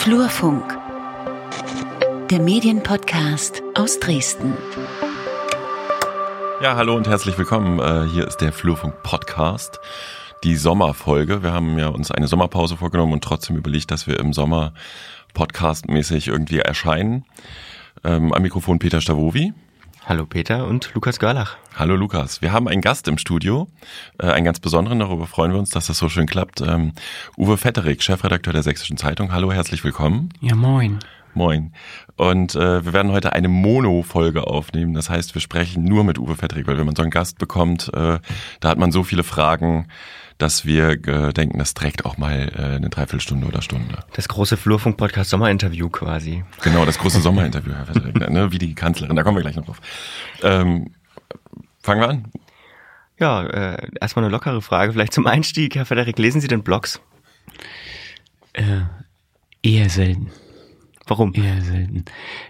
Flurfunk, der Medienpodcast aus Dresden. Ja, hallo und herzlich willkommen. Äh, hier ist der Flurfunk Podcast, die Sommerfolge. Wir haben ja uns eine Sommerpause vorgenommen und trotzdem überlegt, dass wir im Sommer podcastmäßig irgendwie erscheinen. Ähm, am Mikrofon Peter Stavovi. Hallo Peter und Lukas Görlach. Hallo Lukas. Wir haben einen Gast im Studio, äh, einen ganz besonderen, darüber freuen wir uns, dass das so schön klappt. Ähm, Uwe Vetterik, Chefredakteur der Sächsischen Zeitung. Hallo, herzlich willkommen. Ja, moin. Moin. Und äh, wir werden heute eine Mono-Folge aufnehmen. Das heißt, wir sprechen nur mit Uwe Vetterik, weil wenn man so einen Gast bekommt, äh, da hat man so viele Fragen, dass wir äh, denken, das trägt auch mal äh, eine Dreiviertelstunde oder Stunde. Das große Flurfunk-Podcast Sommerinterview quasi. Genau, das große Sommerinterview, Herr Vetterik, ne, wie die Kanzlerin, da kommen wir gleich noch drauf. Ähm, fangen wir an. Ja, äh, erstmal eine lockere Frage, vielleicht zum Einstieg. Herr Frederik, lesen Sie denn Blogs? Äh, eher selten. Warum? Eher selten.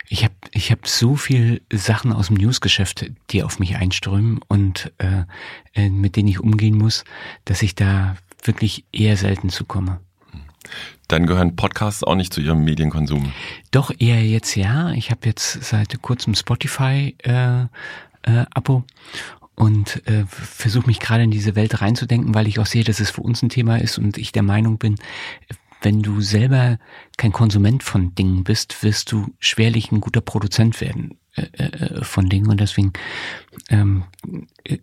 Ich habe ich hab so viel Sachen aus dem Newsgeschäft, die auf mich einströmen und äh, äh, mit denen ich umgehen muss, dass ich da wirklich eher selten zukomme. Dann gehören Podcasts auch nicht zu Ihrem Medienkonsum. Doch eher jetzt ja. Ich habe jetzt seit kurzem Spotify äh, äh, Abo und äh, versuche mich gerade in diese Welt reinzudenken, weil ich auch sehe, dass es für uns ein Thema ist und ich der Meinung bin, wenn du selber kein Konsument von Dingen bist, wirst du schwerlich ein guter Produzent werden äh, äh, von Dingen. Und deswegen ähm, äh,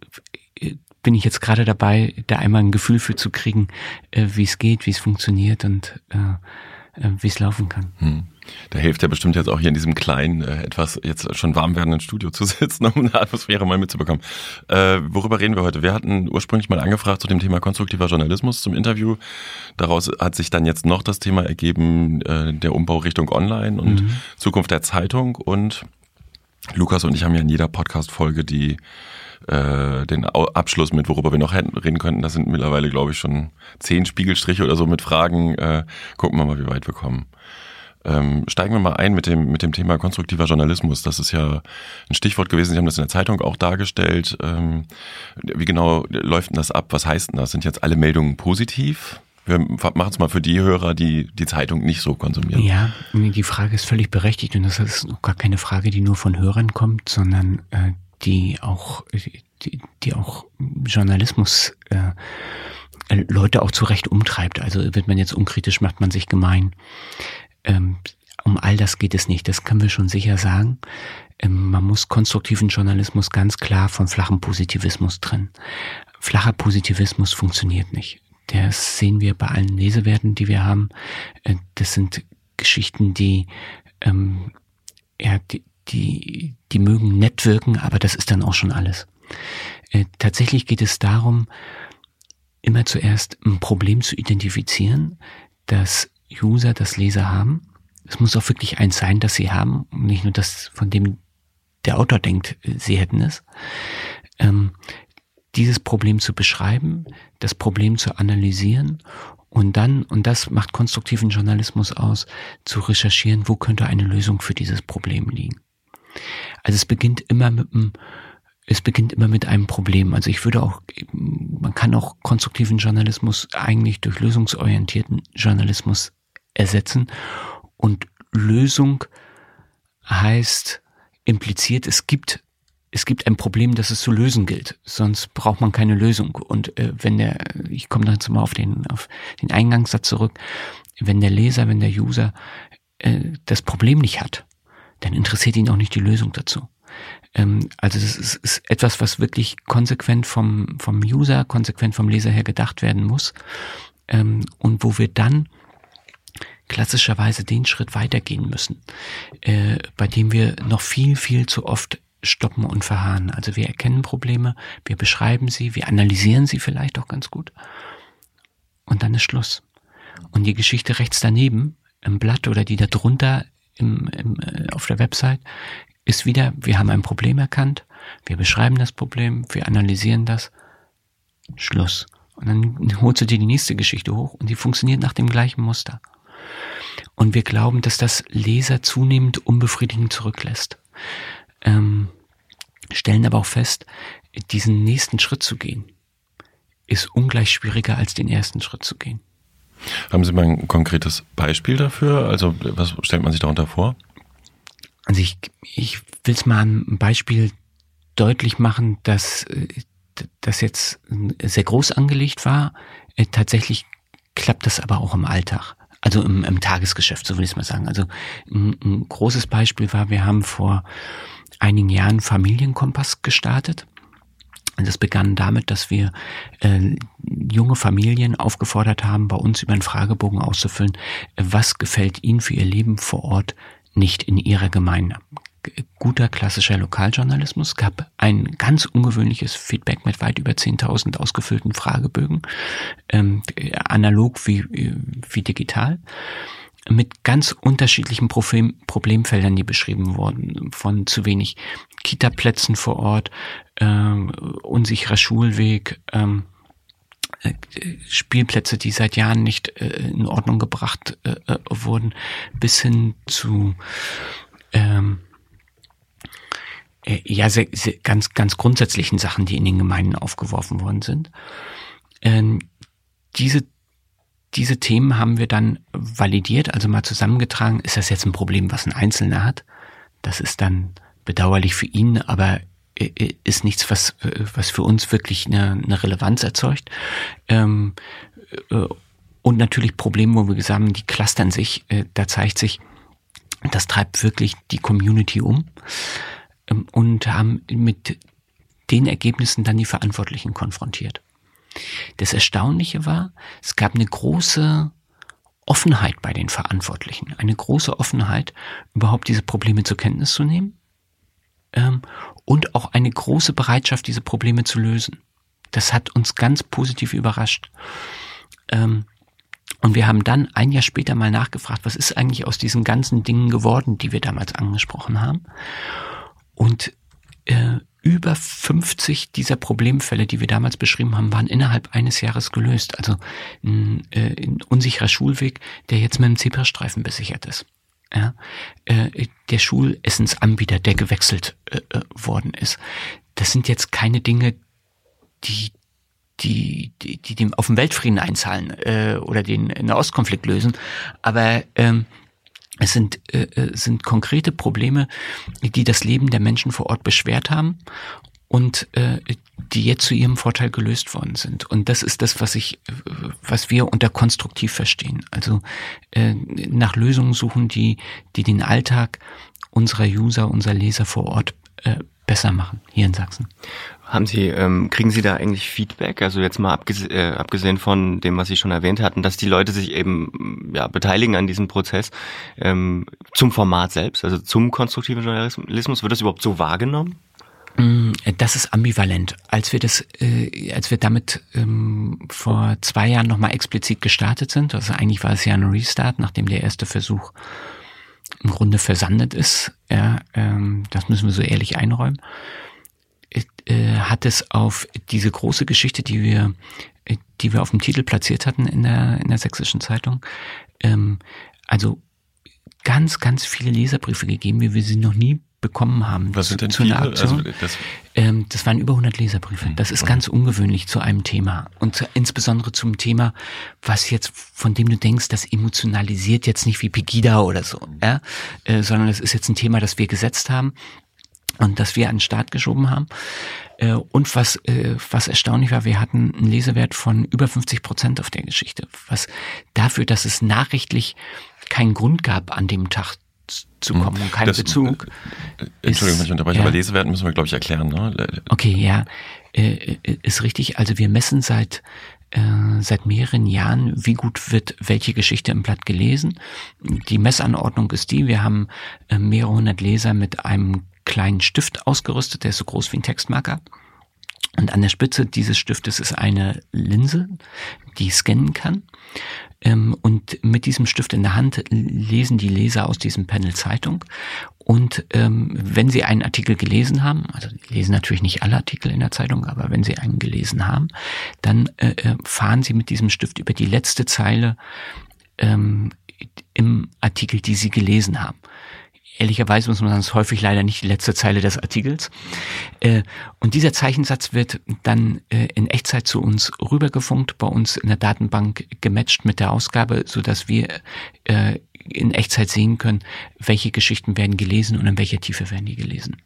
bin ich jetzt gerade dabei, da einmal ein Gefühl für zu kriegen, äh, wie es geht, wie es funktioniert und äh, äh, wie es laufen kann. Hm. Da hilft ja bestimmt jetzt auch hier in diesem kleinen, äh, etwas jetzt schon warm werdenden Studio zu sitzen, um eine Atmosphäre mal mitzubekommen. Äh, worüber reden wir heute? Wir hatten ursprünglich mal angefragt zu dem Thema konstruktiver Journalismus zum Interview. Daraus hat sich dann jetzt noch das Thema ergeben, äh, der Umbau Richtung Online und mhm. Zukunft der Zeitung. Und Lukas und ich haben ja in jeder Podcast-Folge die äh, den Abschluss mit, worüber wir noch reden könnten. Das sind mittlerweile, glaube ich, schon zehn Spiegelstriche oder so mit Fragen. Äh, gucken wir mal, wie weit wir kommen. Ähm, steigen wir mal ein mit dem, mit dem Thema konstruktiver Journalismus. Das ist ja ein Stichwort gewesen. Sie haben das in der Zeitung auch dargestellt. Ähm, wie genau läuft denn das ab? Was heißt denn das? Sind jetzt alle Meldungen positiv? Wir machen es mal für die Hörer, die die Zeitung nicht so konsumieren. Ja, die Frage ist völlig berechtigt und das ist gar keine Frage, die nur von Hörern kommt, sondern äh, die auch, die, die auch Journalismus äh, Leute auch zurecht umtreibt. Also wird man jetzt unkritisch, macht man sich gemein. Ähm, um all das geht es nicht, das können wir schon sicher sagen. Ähm, man muss konstruktiven Journalismus ganz klar von flachem Positivismus trennen. Flacher Positivismus funktioniert nicht. Das sehen wir bei allen Lesewerten, die wir haben. Äh, das sind Geschichten, die, ähm, ja, die, die, die mögen nett wirken, aber das ist dann auch schon alles. Äh, tatsächlich geht es darum, immer zuerst ein Problem zu identifizieren, das User, das Leser haben. Es muss auch wirklich eins sein, das sie haben, und nicht nur das, von dem der Autor denkt, sie hätten es. Ähm, dieses Problem zu beschreiben, das Problem zu analysieren und dann, und das macht konstruktiven Journalismus aus, zu recherchieren, wo könnte eine Lösung für dieses Problem liegen. Also es beginnt immer mit einem, es beginnt immer mit einem Problem. Also ich würde auch, man kann auch konstruktiven Journalismus eigentlich durch lösungsorientierten Journalismus ersetzen. Und Lösung heißt impliziert, es gibt es gibt ein Problem, das es zu lösen gilt. Sonst braucht man keine Lösung. Und äh, wenn der, ich komme dann mal auf den auf den Eingangssatz zurück, wenn der Leser, wenn der User äh, das Problem nicht hat, dann interessiert ihn auch nicht die Lösung dazu. Ähm, also das ist, ist etwas, was wirklich konsequent vom, vom User, konsequent vom Leser her gedacht werden muss. Ähm, und wo wir dann klassischerweise den Schritt weitergehen müssen, äh, bei dem wir noch viel, viel zu oft stoppen und verharren. Also wir erkennen Probleme, wir beschreiben sie, wir analysieren sie vielleicht auch ganz gut. Und dann ist Schluss. Und die Geschichte rechts daneben, im Blatt oder die da drunter im, im, äh, auf der Website, ist wieder, wir haben ein Problem erkannt, wir beschreiben das Problem, wir analysieren das, Schluss. Und dann holst du dir die nächste Geschichte hoch und die funktioniert nach dem gleichen Muster. Und wir glauben, dass das Leser zunehmend unbefriedigend zurücklässt. Ähm, stellen aber auch fest, diesen nächsten Schritt zu gehen, ist ungleich schwieriger als den ersten Schritt zu gehen. Haben Sie mal ein konkretes Beispiel dafür? Also was stellt man sich darunter vor? Also ich, ich will es mal ein Beispiel deutlich machen, dass das jetzt sehr groß angelegt war. Äh, tatsächlich klappt das aber auch im Alltag. Also im, im Tagesgeschäft, so will ich es mal sagen. Also ein, ein großes Beispiel war, wir haben vor einigen Jahren Familienkompass gestartet. Das begann damit, dass wir äh, junge Familien aufgefordert haben, bei uns über einen Fragebogen auszufüllen, was gefällt ihnen für ihr Leben vor Ort nicht in ihrer Gemeinde guter klassischer Lokaljournalismus. Gab ein ganz ungewöhnliches Feedback mit weit über 10.000 ausgefüllten Fragebögen, ähm, analog wie, wie digital mit ganz unterschiedlichen Problem, Problemfeldern, die beschrieben wurden, von zu wenig Kita-Plätzen vor Ort, ähm, unsicherer Schulweg, ähm, äh, Spielplätze, die seit Jahren nicht äh, in Ordnung gebracht äh, äh wurden, bis hin zu ähm, äh, ja, sehr, sehr, ganz, ganz grundsätzlichen Sachen, die in den Gemeinden aufgeworfen worden sind. Ähm, diese, diese Themen haben wir dann validiert, also mal zusammengetragen. Ist das jetzt ein Problem, was ein Einzelner hat? Das ist dann bedauerlich für ihn, aber äh, äh, ist nichts, was, was für uns wirklich eine, eine Relevanz erzeugt. Ähm, und natürlich Probleme, wo wir gesagt haben, die clustern sich. Da zeigt sich, das treibt wirklich die Community um. Ähm, und haben mit den Ergebnissen dann die Verantwortlichen konfrontiert. Das Erstaunliche war, es gab eine große Offenheit bei den Verantwortlichen, eine große Offenheit, überhaupt diese Probleme zur Kenntnis zu nehmen ähm, und auch eine große Bereitschaft, diese Probleme zu lösen. Das hat uns ganz positiv überrascht. Ähm, und wir haben dann ein Jahr später mal nachgefragt, was ist eigentlich aus diesen ganzen Dingen geworden, die wir damals angesprochen haben. Und äh, über 50 dieser Problemfälle, die wir damals beschrieben haben, waren innerhalb eines Jahres gelöst. Also ein, äh, ein unsicherer Schulweg, der jetzt mit einem Zebrastreifen besichert ist. Ja, äh, der Schulessensanbieter, der gewechselt äh, äh, worden ist. Das sind jetzt keine Dinge, die die, die, die dem auf den Weltfrieden einzahlen äh, oder den Nahostkonflikt lösen. Aber ähm, es sind, äh, äh, sind konkrete Probleme, die das Leben der Menschen vor Ort beschwert haben und äh, die jetzt zu ihrem Vorteil gelöst worden sind. Und das ist das, was ich, was wir unter konstruktiv verstehen. Also äh, nach Lösungen suchen, die, die den Alltag unserer User, unserer Leser vor Ort äh, besser machen hier in Sachsen. Haben Sie, ähm, kriegen Sie da eigentlich Feedback? Also jetzt mal abgesehen, äh, abgesehen von dem, was Sie schon erwähnt hatten, dass die Leute sich eben ja beteiligen an diesem Prozess ähm, zum Format selbst, also zum konstruktiven Journalismus. Wird das überhaupt so wahrgenommen? Mm, das ist ambivalent. Als wir das, äh, als wir damit ähm, vor zwei Jahren nochmal explizit gestartet sind, also eigentlich war es ja ein Restart, nachdem der erste Versuch im Grunde versandet ist. Ja, ähm, das müssen wir so ehrlich einräumen äh, hat es auf diese große Geschichte, die wir, äh, die wir auf dem Titel platziert hatten in der, in der sächsischen Zeitung, ähm, also ganz, ganz viele Leserbriefe gegeben, wie wir sie noch nie bekommen haben. Was sind denn zu viele? Also das, ähm, das waren über 100 Leserbriefe. Hm, das ist ganz ungewöhnlich zu einem Thema und insbesondere zum Thema, was jetzt von dem du denkst, das emotionalisiert jetzt nicht wie Pegida oder so, ja? Äh, sondern es ist jetzt ein Thema, das wir gesetzt haben und das wir an den Start geschoben haben. Äh, und was, äh, was erstaunlich war, wir hatten einen Lesewert von über 50 Prozent auf der Geschichte. Was dafür, dass es nachrichtlich keinen Grund gab, an dem Tag zu hm. kommen und keinen das, Bezug. Äh, Entschuldigung, wenn ich unterbreche, ja. aber Lesewert müssen wir, glaube ich, erklären. Ne? Okay, ja, ist richtig. Also wir messen seit seit mehreren Jahren, wie gut wird welche Geschichte im Blatt gelesen. Die Messanordnung ist die, wir haben mehrere hundert Leser mit einem kleinen Stift ausgerüstet, der ist so groß wie ein Textmarker. Und an der Spitze dieses Stiftes ist eine Linse, die scannen kann. Ähm, und mit diesem Stift in der Hand lesen die Leser aus diesem Panel Zeitung. Und ähm, wenn sie einen Artikel gelesen haben, also lesen natürlich nicht alle Artikel in der Zeitung, aber wenn sie einen gelesen haben, dann äh, äh fahren sie mit diesem Stift über die letzte Zeile ähm, im Artikel, die sie gelesen haben. Ehrlicherweise muss man sagen, ist häufig leider nicht die letzte Zeile des Artikels. Äh, und dieser Zeichensatz wird dann äh, in Echtzeit zu uns rübergefunkt, bei uns in der Datenbank gematcht mit der Ausgabe, so dass wir äh, in Echtzeit sehen können, welche Geschichten werden gelesen und in welcher Tiefe werden die gelesen.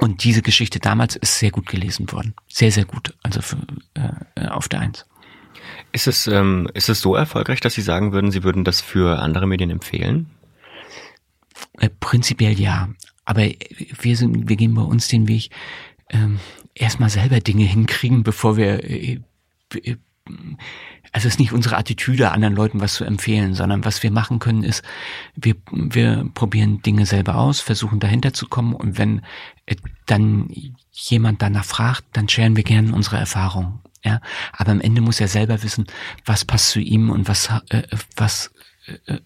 Und diese Geschichte damals ist sehr gut gelesen worden. Sehr, sehr gut. Also für, äh, auf der Eins. Ist es, ähm, ist es so erfolgreich, dass Sie sagen würden, Sie würden das für andere Medien empfehlen? Äh, prinzipiell ja. Aber wir sind, wir gehen bei uns den Weg, ähm, erstmal selber Dinge hinkriegen, bevor wir äh, äh, also es ist nicht unsere Attitüde, anderen Leuten was zu empfehlen, sondern was wir machen können, ist, wir, wir probieren Dinge selber aus, versuchen dahinter zu kommen und wenn äh, dann jemand danach fragt, dann scheren wir gerne unsere Erfahrung. Ja, aber am Ende muss er selber wissen, was passt zu ihm und was, äh, was, äh, äh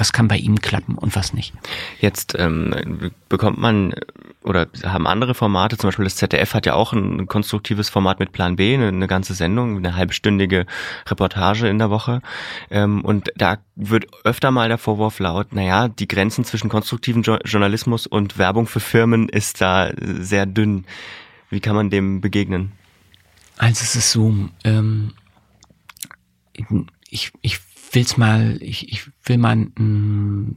was kann bei ihm klappen und was nicht. Jetzt ähm, bekommt man oder haben andere Formate, zum Beispiel das ZDF hat ja auch ein konstruktives Format mit Plan B, eine, eine ganze Sendung, eine halbstündige Reportage in der Woche. Ähm, und da wird öfter mal der Vorwurf laut, naja, die Grenzen zwischen konstruktiven jo Journalismus und Werbung für Firmen ist da sehr dünn. Wie kann man dem begegnen? Also es ist so, ähm, ich, ich will's mal, ich, ich will mal, mm,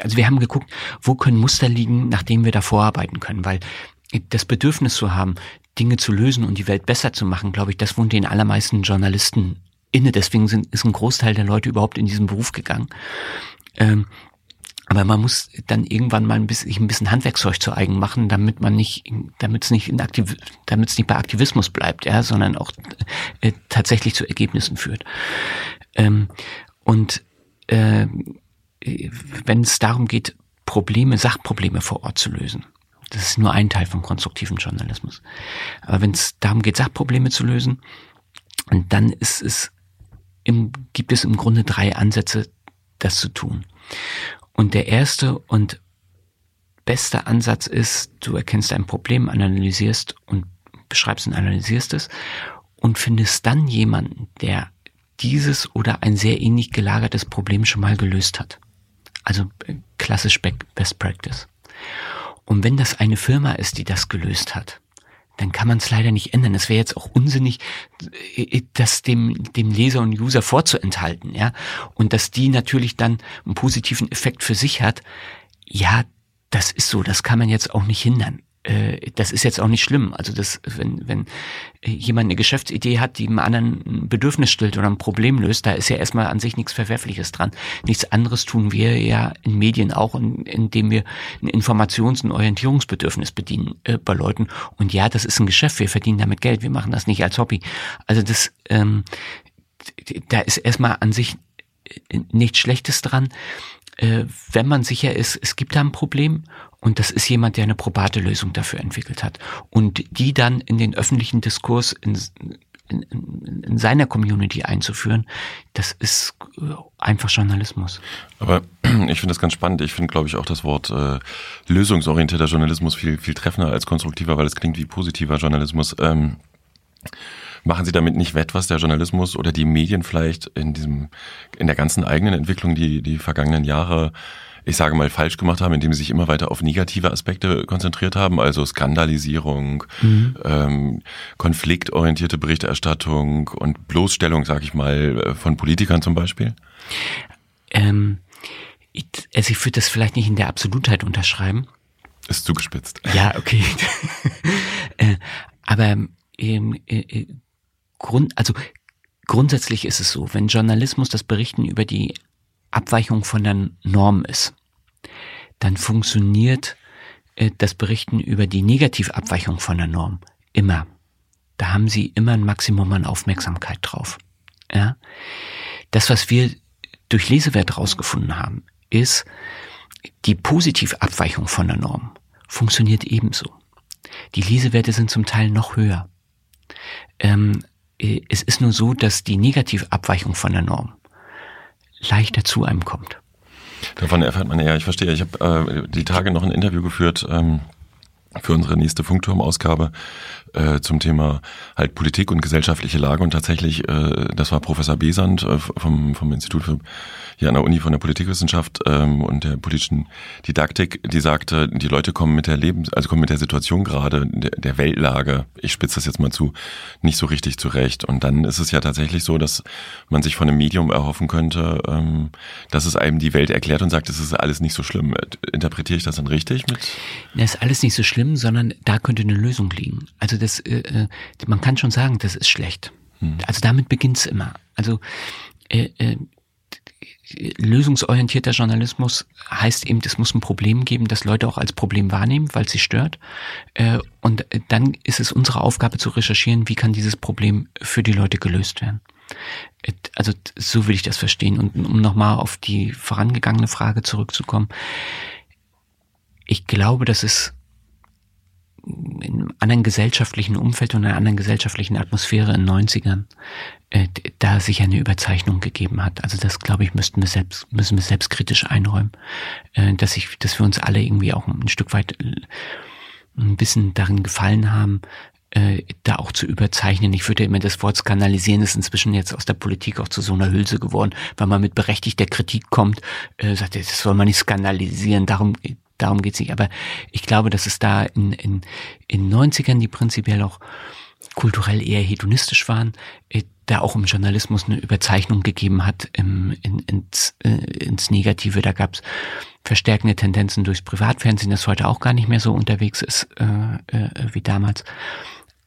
also wir haben geguckt, wo können Muster liegen, nachdem wir da vorarbeiten können, weil das Bedürfnis zu haben, Dinge zu lösen und die Welt besser zu machen, glaube ich, das wohnt den allermeisten Journalisten inne. Deswegen sind, ist ein Großteil der Leute überhaupt in diesen Beruf gegangen. Ähm, aber man muss dann irgendwann mal ein bisschen, ein bisschen Handwerkszeug zu eigen machen, damit man nicht, damit es nicht in Aktiv, damit es nicht bei Aktivismus bleibt, ja, sondern auch äh, tatsächlich zu Ergebnissen führt. Ähm, und äh, wenn es darum geht, Probleme, Sachprobleme vor Ort zu lösen, das ist nur ein Teil von konstruktivem Journalismus. Aber wenn es darum geht, Sachprobleme zu lösen, dann ist es im, gibt es im Grunde drei Ansätze, das zu tun. Und der erste und beste Ansatz ist, du erkennst ein Problem, analysierst und beschreibst und analysierst es und findest dann jemanden, der dieses oder ein sehr ähnlich gelagertes Problem schon mal gelöst hat. Also äh, klassisch Best Practice. Und wenn das eine Firma ist, die das gelöst hat, dann kann man es leider nicht ändern. Es wäre jetzt auch unsinnig, äh, das dem, dem Leser und User vorzuenthalten, ja. Und dass die natürlich dann einen positiven Effekt für sich hat, ja, das ist so, das kann man jetzt auch nicht hindern. Äh, das ist jetzt auch nicht schlimm. Also das, wenn, wenn jemand eine Geschäftsidee hat, die einem anderen ein Bedürfnis stillt oder ein Problem löst, da ist ja erstmal an sich nichts Verwerfliches dran. Nichts anderes tun wir ja in Medien auch, indem wir ein Informations- und Orientierungsbedürfnis bedienen äh, bei Leuten. Und ja, das ist ein Geschäft, wir verdienen damit Geld, wir machen das nicht als Hobby. Also das, ähm, da ist erstmal an sich äh, nichts Schlechtes dran äh, wenn man sicher ist, es gibt da ein Problem und das ist jemand, der eine probate Lösung dafür entwickelt hat. Und die dann in den öffentlichen Diskurs in, in, in seiner Community einzuführen, das ist äh, einfach Journalismus. Aber ich finde das ganz spannend. Ich finde, glaube ich, auch das Wort äh, lösungsorientierter Journalismus viel, viel treffender als konstruktiver, weil es klingt wie positiver Journalismus. Ähm, machen Sie damit nicht wett, was der Journalismus oder die Medien vielleicht in diesem, in der ganzen eigenen Entwicklung, die die vergangenen Jahre ich sage mal, falsch gemacht haben, indem sie sich immer weiter auf negative Aspekte konzentriert haben, also Skandalisierung, mhm. ähm, konfliktorientierte Berichterstattung und Bloßstellung, sage ich mal, äh, von Politikern zum Beispiel? Ähm, ich, also ich würde das vielleicht nicht in der Absolutheit unterschreiben. Ist zugespitzt. Ja, okay. äh, aber ähm, äh, äh, Grund, also grundsätzlich ist es so, wenn Journalismus das Berichten über die Abweichung von der Norm ist, dann funktioniert äh, das Berichten über die Negativabweichung von der Norm immer. Da haben sie immer ein Maximum an Aufmerksamkeit drauf. Ja? Das, was wir durch Lesewert rausgefunden haben, ist, die Positivabweichung von der Norm funktioniert ebenso. Die Lesewerte sind zum Teil noch höher. Ähm, äh, es ist nur so, dass die Negativabweichung von der Norm leichter zu einem kommt. Davon erfährt man ja, ich verstehe. Ich habe äh, die Tage noch ein Interview geführt ähm, für unsere nächste Funkturm-Ausgabe äh, zum Thema halt Politik und gesellschaftliche Lage und tatsächlich, äh, das war Professor Besand äh, vom, vom Institut für hier an der Uni von der Politikwissenschaft ähm, und der politischen Didaktik, die sagte, die Leute kommen mit der Lebens, also kommen mit der Situation gerade der, der Weltlage, ich spitze das jetzt mal zu, nicht so richtig zurecht. Und dann ist es ja tatsächlich so, dass man sich von einem Medium erhoffen könnte, ähm, dass es einem die Welt erklärt und sagt, es ist alles nicht so schlimm. Interpretiere ich das dann richtig mit? Das ist alles nicht so schlimm, sondern da könnte eine Lösung liegen. Also das, äh, äh man kann schon sagen, das ist schlecht. Hm. Also damit beginnt's immer. Also äh, äh, lösungsorientierter Journalismus heißt eben, es muss ein Problem geben, das Leute auch als Problem wahrnehmen, weil es sie stört. Äh, und dann ist es unsere Aufgabe zu recherchieren, wie kann dieses Problem für die Leute gelöst werden. Also so will ich das verstehen. Und um nochmal auf die vorangegangene Frage zurückzukommen. Ich glaube, dass es in einem anderen gesellschaftlichen Umfeld und einer anderen gesellschaftlichen Atmosphäre in den 90ern äh, da sich eine Überzeichnung gegeben hat. Also das, glaube ich, müssten wir selbst, müssen wir selbstkritisch einräumen, äh, dass ich, dass wir uns alle irgendwie auch ein Stück weit äh, ein bisschen darin gefallen haben, da auch zu überzeichnen. Ich würde immer das Wort skandalisieren ist inzwischen jetzt aus der Politik auch zu so einer Hülse geworden, weil man mit berechtigter Kritik kommt, sagt, das soll man nicht skandalisieren, darum darum geht's nicht. Aber ich glaube, dass es da in, in, in 90ern, die prinzipiell auch kulturell eher hedonistisch waren, äh, da auch im Journalismus eine Überzeichnung gegeben hat im, in, ins, äh, ins Negative. Da gab's verstärkende Tendenzen durchs Privatfernsehen, das heute auch gar nicht mehr so unterwegs ist äh, äh, wie damals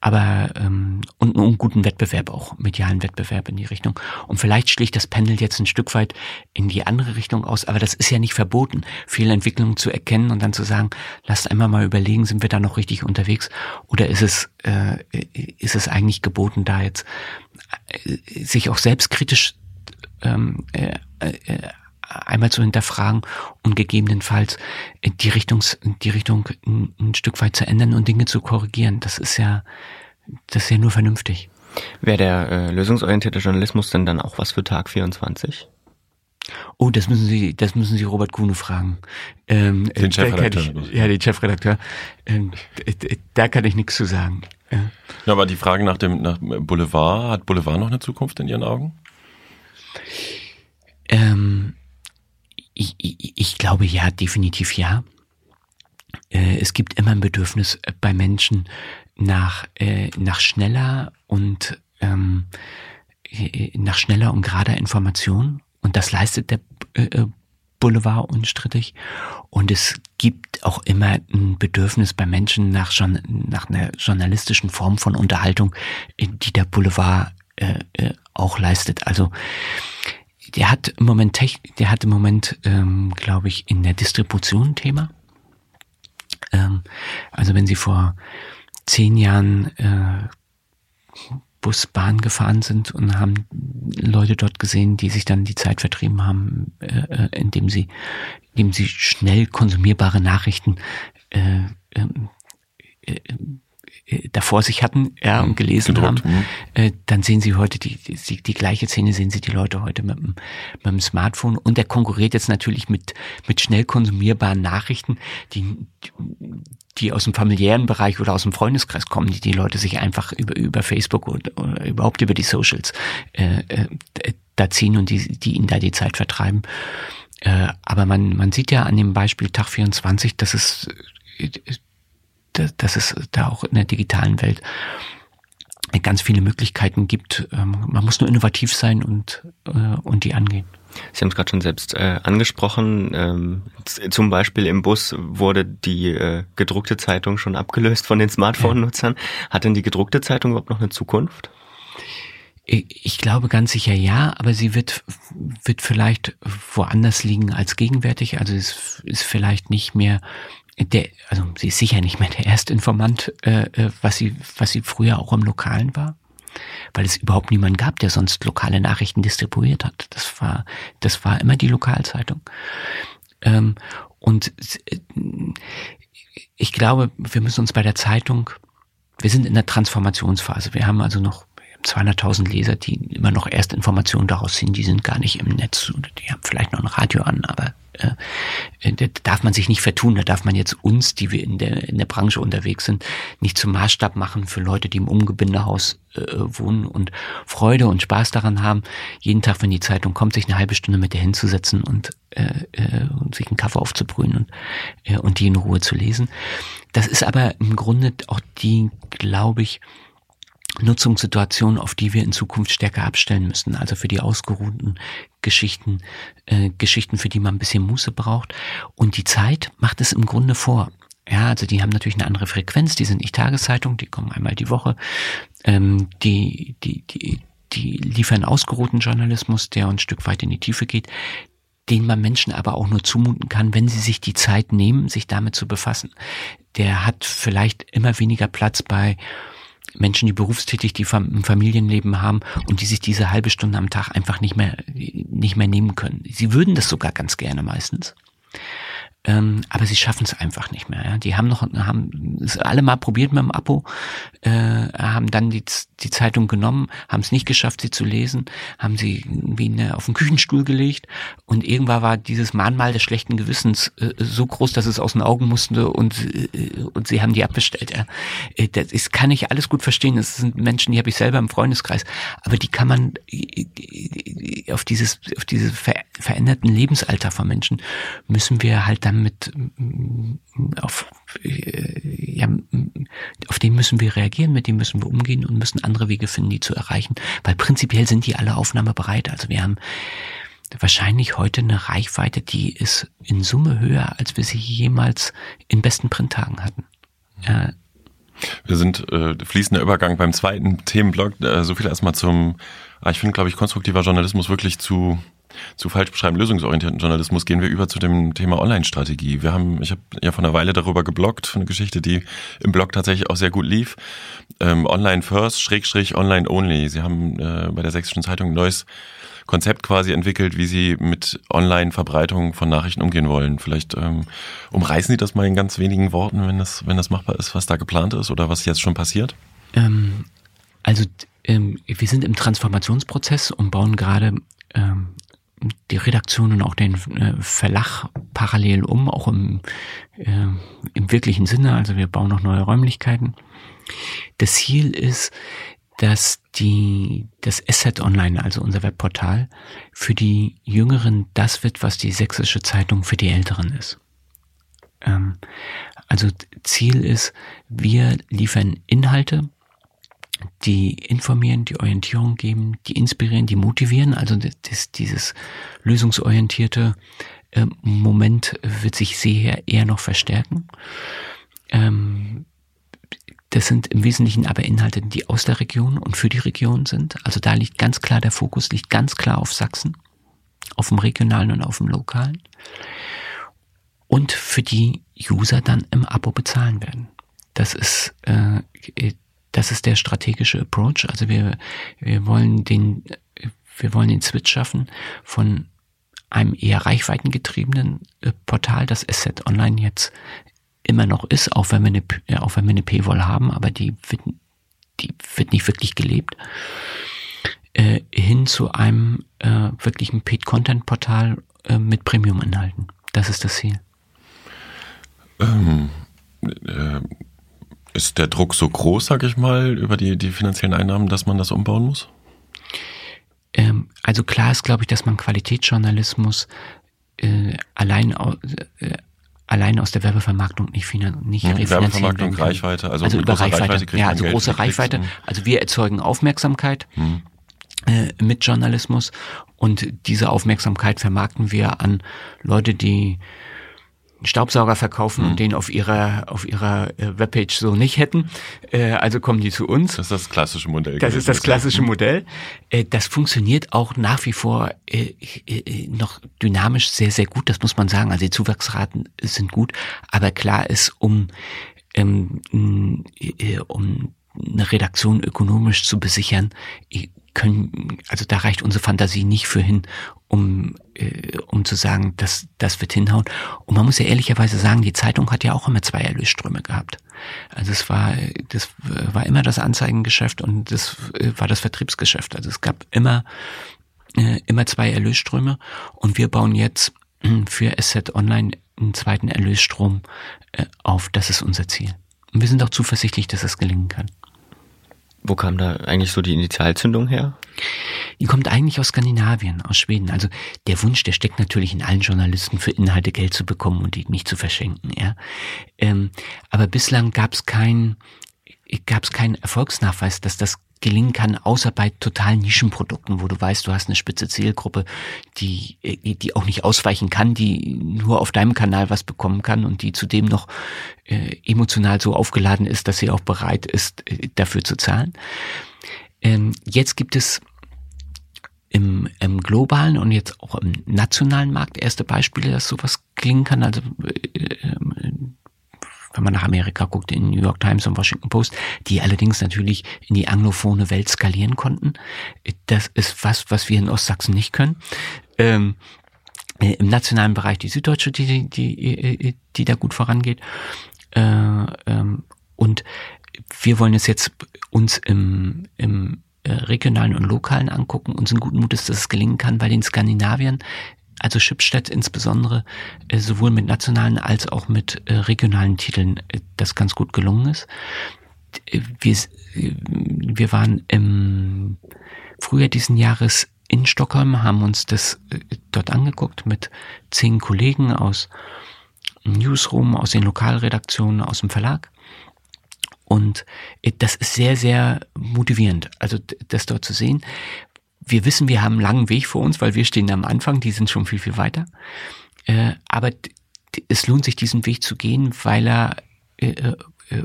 aber ähm, und einen guten Wettbewerb auch, medialen Wettbewerb in die Richtung. Und vielleicht schlägt das Pendel jetzt ein Stück weit in die andere Richtung aus, aber das ist ja nicht verboten, Fehlentwicklungen zu erkennen und dann zu sagen, lasst einmal mal überlegen, sind wir da noch richtig unterwegs oder ist es äh, ist es eigentlich geboten, da jetzt äh, sich auch selbstkritisch ähm, äh, äh, einmal zu hinterfragen und gegebenenfalls die Richtung, die Richtung ein, ein, Stück weit zu ändern und Dinge zu korrigieren. Das ist ja, das ist ja nur vernünftig. Wäre der äh, lösungsorientierte Journalismus denn dann auch was für Tag 24? Oh, das müssen Sie, das müssen Sie Robert Kuhne fragen. Ähm, den Chefredakteur. Ich, ja, den Chefredakteur. Ähm, da kann ich nichts zu sagen. Ja. ja, aber die Frage nach dem nach Boulevard, hat Boulevard noch eine Zukunft in Ihren Augen? Ähm, ich, ich, glaube ja, definitiv ja. Äh, es gibt immer ein Bedürfnis äh, bei Menschen nach, äh, nach schneller und ähm, nach schneller und gerader Information. Und das leistet der Boulevard unstrittig. Und es gibt auch immer ein Bedürfnis bei Menschen nach, nach einer journalistischen Form von Unterhaltung, die der Boulevard äh, auch leistet. Also der hat im Moment, der hat im Moment, ähm, glaube ich, in der Distribution ein Thema. Ähm, also wenn Sie vor zehn Jahren äh, Bus, Bahn gefahren sind und haben Leute dort gesehen, die sich dann die Zeit vertrieben haben, äh, äh indem sie, indem sie schnell konsumierbare Nachrichten äh, ähm, äh, äh, da vor sich hatten ja, und mhm. gelesen Gedruckt, haben, mhm. äh, dann sehen sie heute die, die, die gleiche Szene, sehen sie die Leute heute mit dem, mit dem Smartphone. Und der konkurriert jetzt natürlich mit, mit schnell konsumierbaren Nachrichten, die, die aus dem familiären Bereich oder aus dem Freundeskreis kommen, die die Leute sich einfach über, über Facebook oder, oder überhaupt über die Socials äh, äh, da ziehen und die, die ihnen da die Zeit vertreiben. Äh, aber man, man sieht ja an dem Beispiel Tag 24, dass es äh, dass es da auch in der digitalen Welt ganz viele Möglichkeiten gibt. Ähm, man muss nur innovativ sein und, äh, und die angehen. Sie haben es gerade schon selbst äh, angesprochen. Ähm, zum Beispiel im Bus wurde die äh, gedruckte Zeitung schon abgelöst von den Smartphone-Nutzern. Hat denn die gedruckte Zeitung überhaupt noch eine Zukunft? Ich glaube ganz sicher ja, aber sie wird, wird vielleicht woanders liegen als gegenwärtig. Also es ist vielleicht nicht mehr der, also sie ist sicher nicht mehr der erste Informant, äh, äh, was sie, was sie früher auch im Lokalen war, weil es überhaupt niemanden gab, der sonst lokale Nachrichten distribuiert hat. Das war, das war immer die Lokalzeitung. Ähm, und äh, ich glaube, wir müssen uns bei der Zeitung, wir sind in der Transformationsphase. Wir haben also noch 200.000 Leser, die immer noch erst Informationen daraus ziehen, die sind gar nicht im Netz die haben vielleicht noch ein Radio an, aber äh, da darf man sich nicht vertun, da darf man jetzt uns, die wir in der, in der Branche unterwegs sind, nicht zum Maßstab machen für Leute, die im Umgebindehaus äh, wohnen und Freude und Spaß daran haben, jeden Tag, wenn die Zeitung kommt, sich eine halbe Stunde mit der hinzusetzen und, äh, äh, und sich einen Kaffee aufzubrühen und, äh, und die in Ruhe zu lesen. Das ist aber im Grunde auch die, glaube ich, Nutzungssituation, auf die wir in Zukunft stärker abstellen müssen. Also für die ausgeruhten Geschichten, äh, Geschichten, für die man ein bisschen Muße braucht. Und die Zeit macht es im Grunde vor. Ja, also die haben natürlich eine andere Frequenz, die sind nicht Tageszeitung, die kommen einmal die Woche. Ähm, die, die, die, die liefern ausgeruhten Journalismus, der ein Stück weit in die Tiefe geht, den man Menschen aber auch nur zumuten kann, wenn sie sich die Zeit nehmen, sich damit zu befassen. Der hat vielleicht immer weniger Platz bei Menschen, die berufstätig, die ein Familienleben haben und die sich diese halbe Stunde am Tag einfach nicht mehr, nicht mehr nehmen können. Sie würden das sogar ganz gerne meistens. Ähm, aber sie schaffen es einfach nicht mehr. Ja. Die haben noch, haben es alle mal probiert mit dem Abo, äh, haben dann die, die Zeitung genommen, haben es nicht geschafft, sie zu lesen, haben sie irgendwie eine, auf den Küchenstuhl gelegt und irgendwann war dieses Mahnmal des schlechten Gewissens äh, so groß, dass es aus den Augen musste und, äh, und sie haben die abbestellt. Ja. Äh, das ist, kann ich alles gut verstehen. Das sind Menschen, die habe ich selber im Freundeskreis, aber die kann man äh, auf dieses, auf dieses ver veränderten Lebensalter von Menschen müssen wir halt dann mit auf, äh, ja, auf den müssen wir reagieren, mit dem müssen wir umgehen und müssen andere Wege finden, die zu erreichen, weil prinzipiell sind die alle aufnahmebereit. Also wir haben wahrscheinlich heute eine Reichweite, die ist in Summe höher, als wir sie jemals in besten Printtagen hatten. Ja. Wir sind äh, fließender Übergang beim zweiten Themenblock. Äh, so viel erstmal zum, ah, ich finde, glaube ich, konstruktiver Journalismus wirklich zu zu falsch beschreiben lösungsorientierten Journalismus gehen wir über zu dem Thema Online-Strategie. Wir haben, ich habe ja vor einer Weile darüber geblockt, eine Geschichte, die im Blog tatsächlich auch sehr gut lief. Ähm, Online First, Schrägstrich Online Only. Sie haben äh, bei der Sächsischen Zeitung ein neues Konzept quasi entwickelt, wie Sie mit Online-Verbreitung von Nachrichten umgehen wollen. Vielleicht ähm, umreißen Sie das mal in ganz wenigen Worten, wenn das, wenn das machbar ist, was da geplant ist oder was jetzt schon passiert? Ähm, also ähm, wir sind im Transformationsprozess und bauen gerade ähm, die Redaktion und auch den äh, Verlag parallel um, auch im, äh, im wirklichen Sinne. Also wir bauen noch neue Räumlichkeiten. Das Ziel ist, dass die, das Asset Online, also unser Webportal, für die Jüngeren das wird, was die sächsische Zeitung für die Älteren ist. Ähm, also Ziel ist, wir liefern Inhalte, die informieren, die Orientierung geben, die inspirieren, die motivieren. Also das, dieses lösungsorientierte äh, Moment wird sich sehr eher noch verstärken. Ähm, das sind im Wesentlichen aber Inhalte, die aus der Region und für die Region sind. Also da liegt ganz klar der Fokus, liegt ganz klar auf Sachsen, auf dem regionalen und auf dem lokalen. Und für die User dann im Abo bezahlen werden. Das ist äh, das ist der strategische Approach. Also wir, wir wollen den, wir wollen den Switch schaffen von einem eher reichweitengetriebenen äh, Portal, das Asset Online jetzt immer noch ist, auch wenn wir eine, äh, auch wenn wir eine Paywall haben, aber die wird, die wird nicht wirklich gelebt, äh, hin zu einem äh, wirklichen Paid-Content-Portal äh, mit Premium-Inhalten. Das ist das Ziel. Ähm, äh, ist der Druck so groß, sag ich mal, über die, die finanziellen Einnahmen, dass man das umbauen muss? Ähm, also klar ist, glaube ich, dass man Qualitätsjournalismus äh, allein, äh, allein aus der Werbevermarktung nicht, finan nicht hm, Werbevermarktung, Reichweite, also, also über Reichweite, Reichweite ja, also große Reichweite. Also wir erzeugen Aufmerksamkeit. Hm. Äh, mit Journalismus und diese Aufmerksamkeit vermarkten wir an Leute, die Staubsauger verkaufen mhm. und den auf ihrer auf ihrer äh, Webpage so nicht hätten. Äh, also kommen die zu uns. Das ist das klassische Modell. Das ist das klassische Modell. Äh, das funktioniert auch nach wie vor noch dynamisch sehr sehr gut. Das muss man sagen. Also die Zuwachsraten sind gut, aber klar ist, um ähm, äh, um eine Redaktion ökonomisch zu besichern, können, also da reicht unsere Fantasie nicht für hin, um, äh, zu sagen, dass das wird hinhauen. Und man muss ja ehrlicherweise sagen, die Zeitung hat ja auch immer zwei Erlösströme gehabt. Also es war, das war immer das Anzeigengeschäft und das äh, war das Vertriebsgeschäft. Also es gab immer, äh, immer zwei Erlösströme und wir bauen jetzt für Asset Online einen zweiten Erlösstrom äh, auf. Das ist unser Ziel. Und wir sind auch zuversichtlich, dass es gelingen kann. Wo kam da eigentlich so die Initialzündung her? Die kommt eigentlich aus Skandinavien, aus Schweden. Also der Wunsch, der steckt natürlich in allen Journalisten, für Inhalte Geld zu bekommen und die nicht zu verschenken. Ja. Ähm, aber bislang gab es keinen gab es keinen Erfolgsnachweis, dass das gelingen kann, außer bei total Nischenprodukten, wo du weißt, du hast eine spitze Zielgruppe, die, die auch nicht ausweichen kann, die nur auf deinem Kanal was bekommen kann und die zudem noch äh, emotional so aufgeladen ist, dass sie auch bereit ist, äh, dafür zu zahlen. Ähm, jetzt gibt es im, im globalen und jetzt auch im nationalen Markt erste Beispiele, dass sowas klingen kann. Also äh, äh wenn man nach Amerika guckt, in New York Times und Washington Post, die allerdings natürlich in die anglophone Welt skalieren konnten. Das ist was, was wir in Ostsachsen nicht können. Ähm, äh, Im nationalen Bereich die Süddeutsche, die, die, die, die da gut vorangeht. Äh, ähm, und wir wollen es jetzt uns im, im äh, regionalen und lokalen angucken und sind guten Mutes, dass es gelingen kann, bei den Skandinaviern also Schipstedt insbesondere, äh, sowohl mit nationalen als auch mit äh, regionalen Titeln äh, das ganz gut gelungen ist. Wir, wir waren im Frühjahr diesen Jahres in Stockholm, haben uns das dort angeguckt mit zehn Kollegen aus Newsroom, aus den Lokalredaktionen, aus dem Verlag. Und das ist sehr, sehr motivierend, also das dort zu sehen, wir wissen, wir haben einen langen Weg vor uns, weil wir stehen am Anfang, die sind schon viel, viel weiter. Äh, aber es lohnt sich, diesen Weg zu gehen, weil er äh, äh,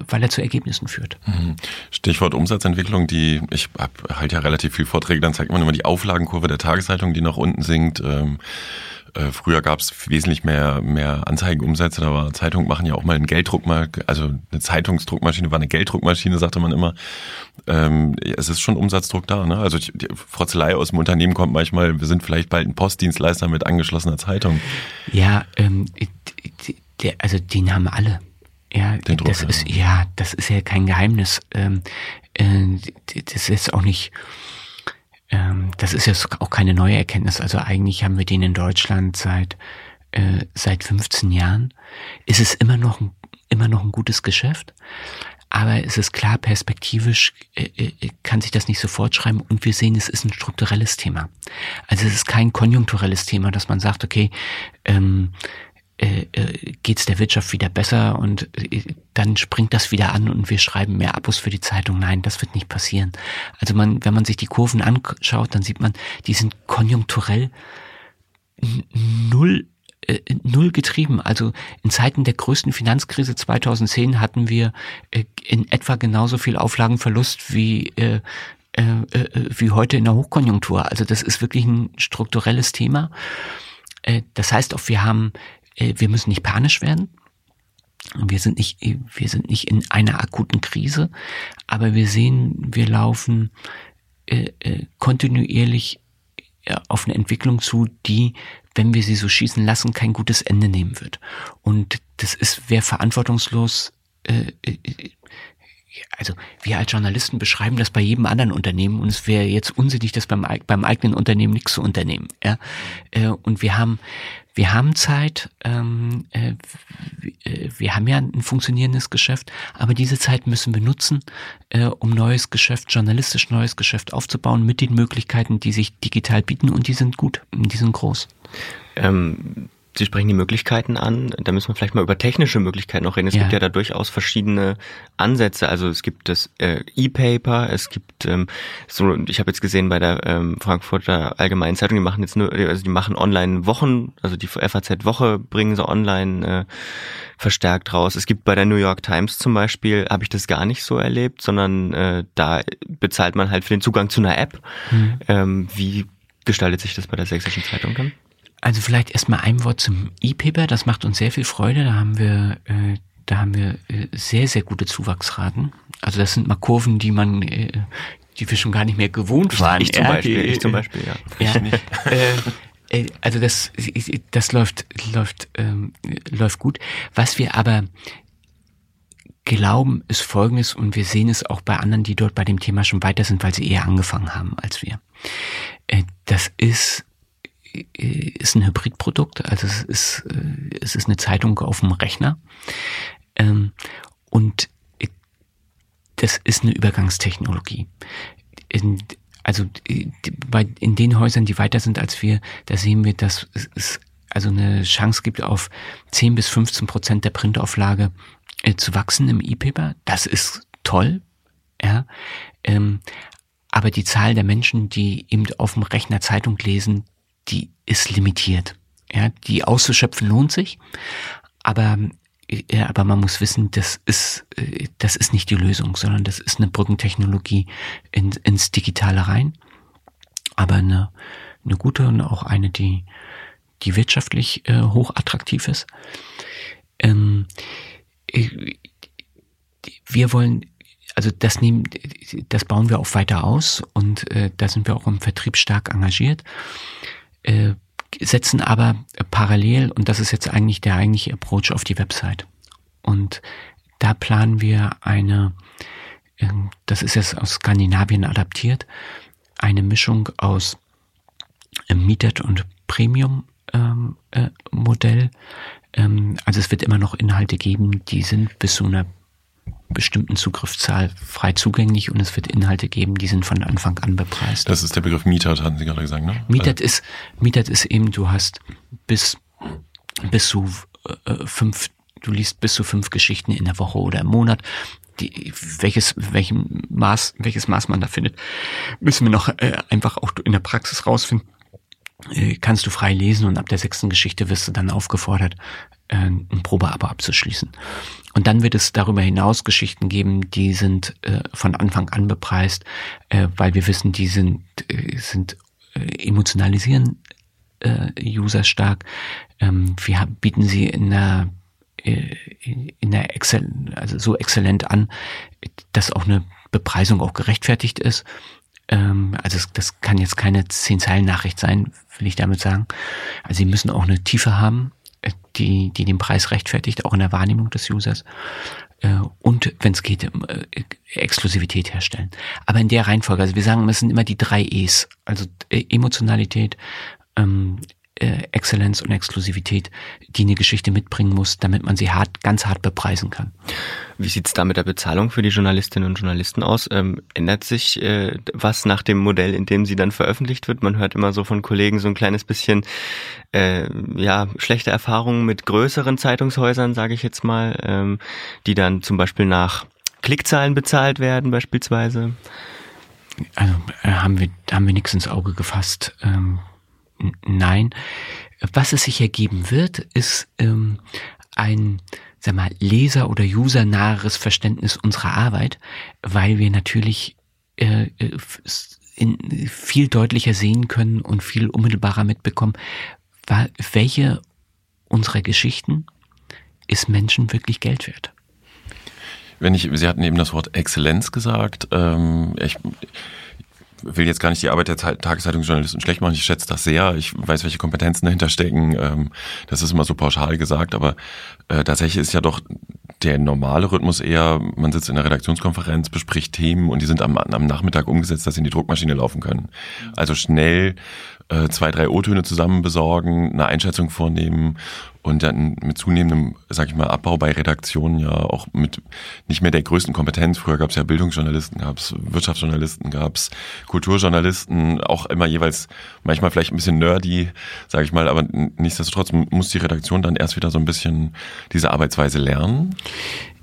weil er zu Ergebnissen führt. Mhm. Stichwort Umsatzentwicklung, die ich halt ja relativ viel Vorträge, dann zeigt man immer die Auflagenkurve der Tageszeitung, die nach unten sinkt. Ähm, äh, früher gab es wesentlich mehr, mehr Anzeigenumsätze, da war Zeitung machen ja auch mal einen Gelddruck also eine Zeitungsdruckmaschine war eine Gelddruckmaschine, sagte man immer. Ähm, es ist schon Umsatzdruck da, ne? Also die Frotzelei aus dem Unternehmen kommt manchmal, wir sind vielleicht bald ein Postdienstleister mit angeschlossener Zeitung. Ja, ähm, der, also den haben alle. Ja, Den Druck, das ist ja, das ist ja kein Geheimnis. Ähm, äh, das ist auch nicht ähm, das ist jetzt auch keine neue Erkenntnis. Also eigentlich haben wir den in Deutschland seit äh, seit 15 Jahren. Ist es immer noch ein, immer noch ein gutes Geschäft, aber es ist klar, perspektivisch äh, äh, kann sich das nicht sofort schreiben und wir sehen, es ist ein strukturelles Thema. Also es ist kein konjunkturelles Thema, dass man sagt, okay, ähm, äh, äh, geht es der Wirtschaft wieder besser und äh, dann springt das wieder an und wir schreiben mehr Abos für die Zeitung. Nein, das wird nicht passieren. Also man, wenn man sich die Kurven anschaut, dann sieht man, die sind konjunkturell null äh, null getrieben. Also in Zeiten der größten Finanzkrise 2010 hatten wir äh, in etwa genauso viel Auflagenverlust wie äh, äh, wie heute in der Hochkonjunktur. Also das ist wirklich ein strukturelles Thema. Das heißt auch, wir haben wir müssen nicht panisch werden. Wir sind nicht, wir sind nicht in einer akuten Krise, aber wir sehen, wir laufen äh, äh, kontinuierlich auf eine Entwicklung zu, die, wenn wir sie so schießen lassen, kein gutes Ende nehmen wird. Und das ist, wer verantwortungslos, äh, also wir als Journalisten beschreiben das bei jedem anderen Unternehmen und es wäre jetzt unsinnig, das beim, beim eigenen Unternehmen nichts zu unternehmen. Ja? Und wir haben, wir haben Zeit, ähm, äh, wir haben ja ein funktionierendes Geschäft, aber diese Zeit müssen wir nutzen, äh, um neues Geschäft, journalistisch neues Geschäft aufzubauen mit den Möglichkeiten, die sich digital bieten und die sind gut, die sind groß. Ähm Sie sprechen die Möglichkeiten an. Da müssen wir vielleicht mal über technische Möglichkeiten noch reden. Es ja. gibt ja da durchaus verschiedene Ansätze. Also es gibt das äh, E-Paper, es gibt ähm, so. Ich habe jetzt gesehen bei der ähm, Frankfurter Allgemeinen Zeitung, die machen jetzt nur, also die machen online Wochen, also die FAZ Woche bringen sie online äh, verstärkt raus. Es gibt bei der New York Times zum Beispiel, habe ich das gar nicht so erlebt, sondern äh, da bezahlt man halt für den Zugang zu einer App. Mhm. Ähm, wie gestaltet sich das bei der Sächsischen Zeitung dann? Also vielleicht erstmal ein Wort zum E-Paper. Das macht uns sehr viel Freude. Da haben wir, äh, da haben wir äh, sehr, sehr gute Zuwachsraten. Also das sind mal Kurven, die man, äh, die wir schon gar nicht mehr gewohnt waren. Ich zum Beispiel, ich zum Beispiel, ja. ja äh, äh, also das, das läuft, läuft, ähm, läuft gut. Was wir aber glauben, ist Folgendes und wir sehen es auch bei anderen, die dort bei dem Thema schon weiter sind, weil sie eher angefangen haben als wir. Äh, das ist ist ein Hybridprodukt, also es ist, es ist eine Zeitung auf dem Rechner. Ähm, und das ist eine Übergangstechnologie. Also bei, in den Häusern, die weiter sind als wir, da sehen wir, dass es also eine Chance gibt, auf 10 bis 15 Prozent der Printauflage äh, zu wachsen im E-Paper. Das ist toll, ja. Ähm, aber die Zahl der Menschen, die eben auf dem Rechner Zeitung lesen, die ist limitiert. Ja, die auszuschöpfen lohnt sich, aber ja, aber man muss wissen, das ist, äh, das ist nicht die Lösung, sondern das ist eine Brückentechnologie in, ins Digitale rein. Aber eine, eine gute und auch eine, die, die wirtschaftlich äh, hoch attraktiv ist. Ähm, äh, wir wollen, also das nehmen, das bauen wir auch weiter aus und äh, da sind wir auch im Vertrieb stark engagiert. Äh, setzen aber parallel, und das ist jetzt eigentlich der eigentliche Approach auf die Website. Und da planen wir eine, ähm, das ist jetzt aus Skandinavien adaptiert, eine Mischung aus Mietet und Premium ähm, äh, Modell. Ähm, also es wird immer noch Inhalte geben, die sind bis zu einer bestimmten Zugriffszahl frei zugänglich und es wird Inhalte geben, die sind von Anfang an bepreist. Das ist der Begriff Mietet, hatten Sie gerade gesagt, ne? Mietet ist, Mietet ist eben, du hast bis, bis zu äh, fünf, du liest bis zu fünf Geschichten in der Woche oder im Monat. Die, welches, welchem Maß, welches Maß man da findet, müssen wir noch äh, einfach auch in der Praxis rausfinden. Äh, kannst du frei lesen und ab der sechsten Geschichte wirst du dann aufgefordert, äh, ein Probeabo abzuschließen. Und dann wird es darüber hinaus Geschichten geben, die sind äh, von Anfang an bepreist, äh, weil wir wissen, die sind, äh, sind äh, emotionalisieren äh, User stark. Ähm, wir bieten sie in äh, in der Excel, also so exzellent an, dass auch eine Bepreisung auch gerechtfertigt ist. Ähm, also das kann jetzt keine zehn Zeilen Nachricht sein, will ich damit sagen. Also sie müssen auch eine Tiefe haben die, die den Preis rechtfertigt, auch in der Wahrnehmung des Users. Äh, und wenn es geht, äh, Exklusivität herstellen. Aber in der Reihenfolge, also wir sagen, es sind immer die drei E's, also äh, Emotionalität, ähm, äh, Exzellenz und Exklusivität, die eine Geschichte mitbringen muss, damit man sie hart, ganz hart bepreisen kann. Wie sieht's da mit der Bezahlung für die Journalistinnen und Journalisten aus? Ähm, ändert sich äh, was nach dem Modell, in dem sie dann veröffentlicht wird? Man hört immer so von Kollegen so ein kleines bisschen äh, ja schlechte Erfahrungen mit größeren Zeitungshäusern, sage ich jetzt mal, ähm, die dann zum Beispiel nach Klickzahlen bezahlt werden, beispielsweise. Also äh, haben wir haben wir nichts ins Auge gefasst. Ähm, Nein. Was es sich ergeben wird, ist ähm, ein sag mal, leser- oder usernaheres Verständnis unserer Arbeit, weil wir natürlich äh, äh in, viel deutlicher sehen können und viel unmittelbarer mitbekommen, welche unserer Geschichten ist Menschen wirklich Geld wert. Wenn ich, Sie hatten eben das Wort Exzellenz gesagt. Ähm, ich, will jetzt gar nicht die Arbeit der Tageszeitungsjournalisten schlecht machen. Ich schätze das sehr. Ich weiß, welche Kompetenzen dahinter stecken. Ähm, das ist immer so pauschal gesagt, aber äh, tatsächlich ist ja doch der normale Rhythmus eher, man sitzt in der Redaktionskonferenz, bespricht Themen und die sind am, am Nachmittag umgesetzt, dass sie in die Druckmaschine laufen können. Also schnell äh, zwei, drei O-Töne zusammen besorgen, eine Einschätzung vornehmen und dann mit zunehmendem, sag ich mal, Abbau bei Redaktionen ja auch mit nicht mehr der größten Kompetenz. Früher gab es ja Bildungsjournalisten, gab es Wirtschaftsjournalisten, gab es Kulturjournalisten, auch immer jeweils manchmal vielleicht ein bisschen nerdy, sage ich mal, aber nichtsdestotrotz muss die Redaktion dann erst wieder so ein bisschen diese Arbeitsweise lernen.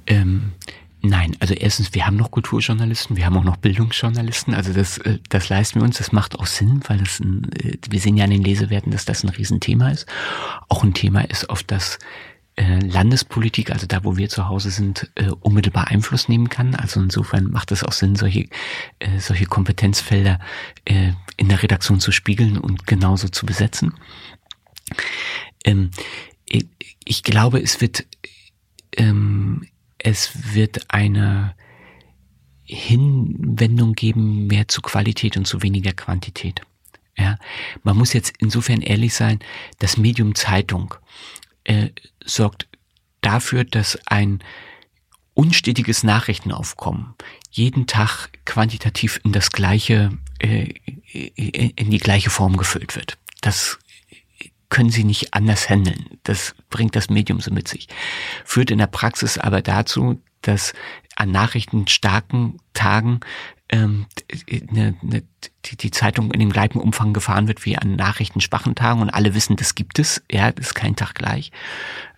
Ähm, Nein, also erstens, wir haben noch Kulturjournalisten, wir haben auch noch Bildungsjournalisten, also das, äh, das leisten wir uns, das macht auch Sinn, weil es ein, äh, wir sehen ja an den Lesewerten, dass das ein Riesenthema ist. Auch ein Thema ist, auf das äh, Landespolitik, also da, wo wir zu Hause sind, unmittelbar Einfluss nehmen kann. Also insofern macht es auch Sinn, solche, solche Kompetenzfelder in der Redaktion zu spiegeln und genauso zu besetzen. Ähm, ich glaube, es wird ähm, es wird eine Hinwendung geben mehr zu Qualität und zu weniger Quantität. Ja, man muss jetzt insofern ehrlich sein, das Medium Zeitung äh, sorgt dafür, dass ein unstetiges Nachrichtenaufkommen jeden Tag quantitativ in das gleiche, äh, in die gleiche Form gefüllt wird. Das können sie nicht anders handeln. Das bringt das Medium so mit sich. Führt in der Praxis aber dazu, dass an nachrichtenstarken Tagen ähm, ne, ne, die, die Zeitung in dem gleichen Umfang gefahren wird wie an nachrichtenschwachen Tagen und alle wissen, das gibt es. Ja, das ist kein Tag gleich.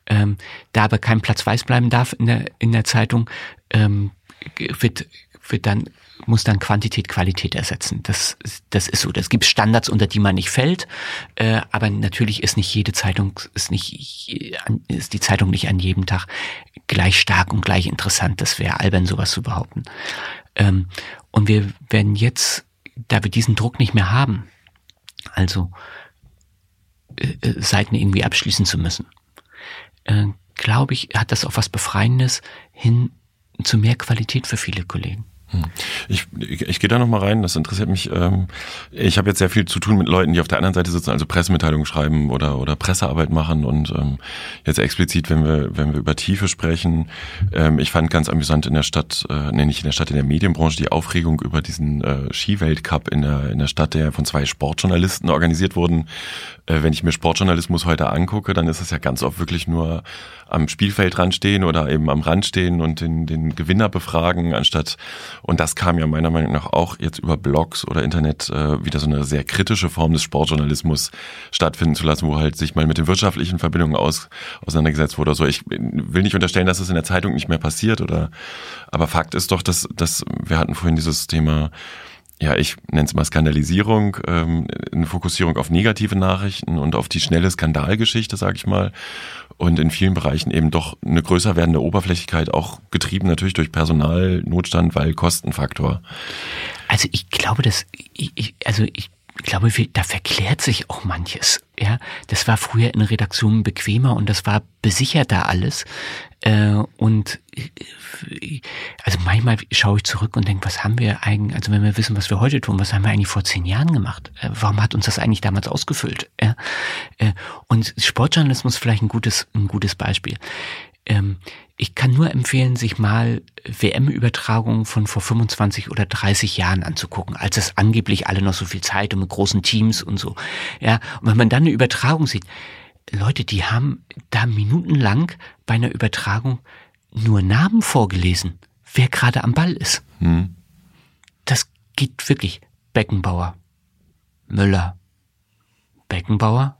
Ähm, da aber kein Platz weiß bleiben darf in der, in der Zeitung, ähm, wird, wird dann muss dann Quantität Qualität ersetzen. Das, das ist so. Das gibt Standards, unter die man nicht fällt. Äh, aber natürlich ist nicht jede Zeitung, ist nicht, ist die Zeitung nicht an jedem Tag gleich stark und gleich interessant. Das wäre albern, sowas zu behaupten. Ähm, und wir werden jetzt, da wir diesen Druck nicht mehr haben, also äh, äh Seiten irgendwie abschließen zu müssen, äh, glaube ich, hat das auch was Befreiendes hin zu mehr Qualität für viele Kollegen. Hm. Ich, ich, ich gehe da noch mal rein, das interessiert mich. Ähm, ich habe jetzt sehr viel zu tun mit Leuten, die auf der anderen Seite sitzen, also Pressemitteilungen schreiben oder, oder Pressearbeit machen und ähm, jetzt explizit, wenn wir, wenn wir über Tiefe sprechen, ähm, ich fand ganz amüsant in der Stadt, äh, nee, nicht in der Stadt, in der Medienbranche, die Aufregung über diesen äh, Skiweltcup in der, in der Stadt, der von zwei Sportjournalisten organisiert wurden. Äh, wenn ich mir Sportjournalismus heute angucke, dann ist es ja ganz oft wirklich nur am Spielfeld dran stehen oder eben am Rand stehen und den, den Gewinner befragen, anstatt und das kam ja meiner Meinung nach auch jetzt über Blogs oder Internet äh, wieder so eine sehr kritische Form des Sportjournalismus stattfinden zu lassen, wo halt sich mal mit den wirtschaftlichen Verbindungen aus, auseinandergesetzt wurde so. Ich will nicht unterstellen, dass es in der Zeitung nicht mehr passiert oder, aber Fakt ist doch, dass, dass wir hatten vorhin dieses Thema ja, ich nenne es mal Skandalisierung, ähm, eine Fokussierung auf negative Nachrichten und auf die schnelle Skandalgeschichte, sage ich mal. Und in vielen Bereichen eben doch eine größer werdende Oberflächlichkeit, auch getrieben natürlich durch Personalnotstand, weil Kostenfaktor. Also ich glaube, dass ich, ich also ich glaube, da verklärt sich auch manches. Ja, das war früher in Redaktionen bequemer und das war besicherter alles. Äh, und äh, also manchmal schaue ich zurück und denke, was haben wir eigentlich, also wenn wir wissen, was wir heute tun, was haben wir eigentlich vor zehn Jahren gemacht? Äh, warum hat uns das eigentlich damals ausgefüllt? Ja? Und Sportjournalismus vielleicht ein gutes, ein gutes Beispiel. Ähm, ich kann nur empfehlen, sich mal WM-Übertragungen von vor 25 oder 30 Jahren anzugucken, als es angeblich alle noch so viel Zeit und mit großen Teams und so. Ja, und wenn man dann eine Übertragung sieht, Leute, die haben da minutenlang bei einer Übertragung nur Namen vorgelesen, wer gerade am Ball ist. Hm. Das geht wirklich. Beckenbauer, Müller, Beckenbauer,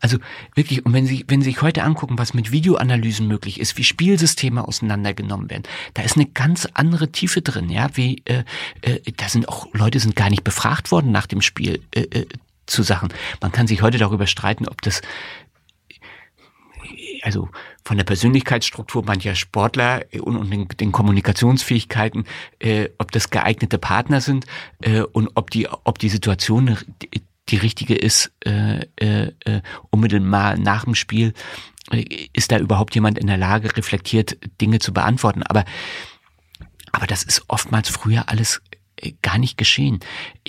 also wirklich, und wenn Sie, wenn Sie sich heute angucken, was mit Videoanalysen möglich ist, wie Spielsysteme auseinandergenommen werden, da ist eine ganz andere Tiefe drin, ja, wie, äh, äh, da sind auch, Leute sind gar nicht befragt worden nach dem Spiel äh, äh, zu Sachen. Man kann sich heute darüber streiten, ob das also von der Persönlichkeitsstruktur mancher Sportler und, und den, den, Kommunikationsfähigkeiten, äh, ob das geeignete Partner sind äh, und ob die, ob die Situation die richtige ist, äh, äh, äh, unmittelbar nach dem Spiel, äh, ist da überhaupt jemand in der Lage, reflektiert Dinge zu beantworten. Aber, aber das ist oftmals früher alles äh, gar nicht geschehen.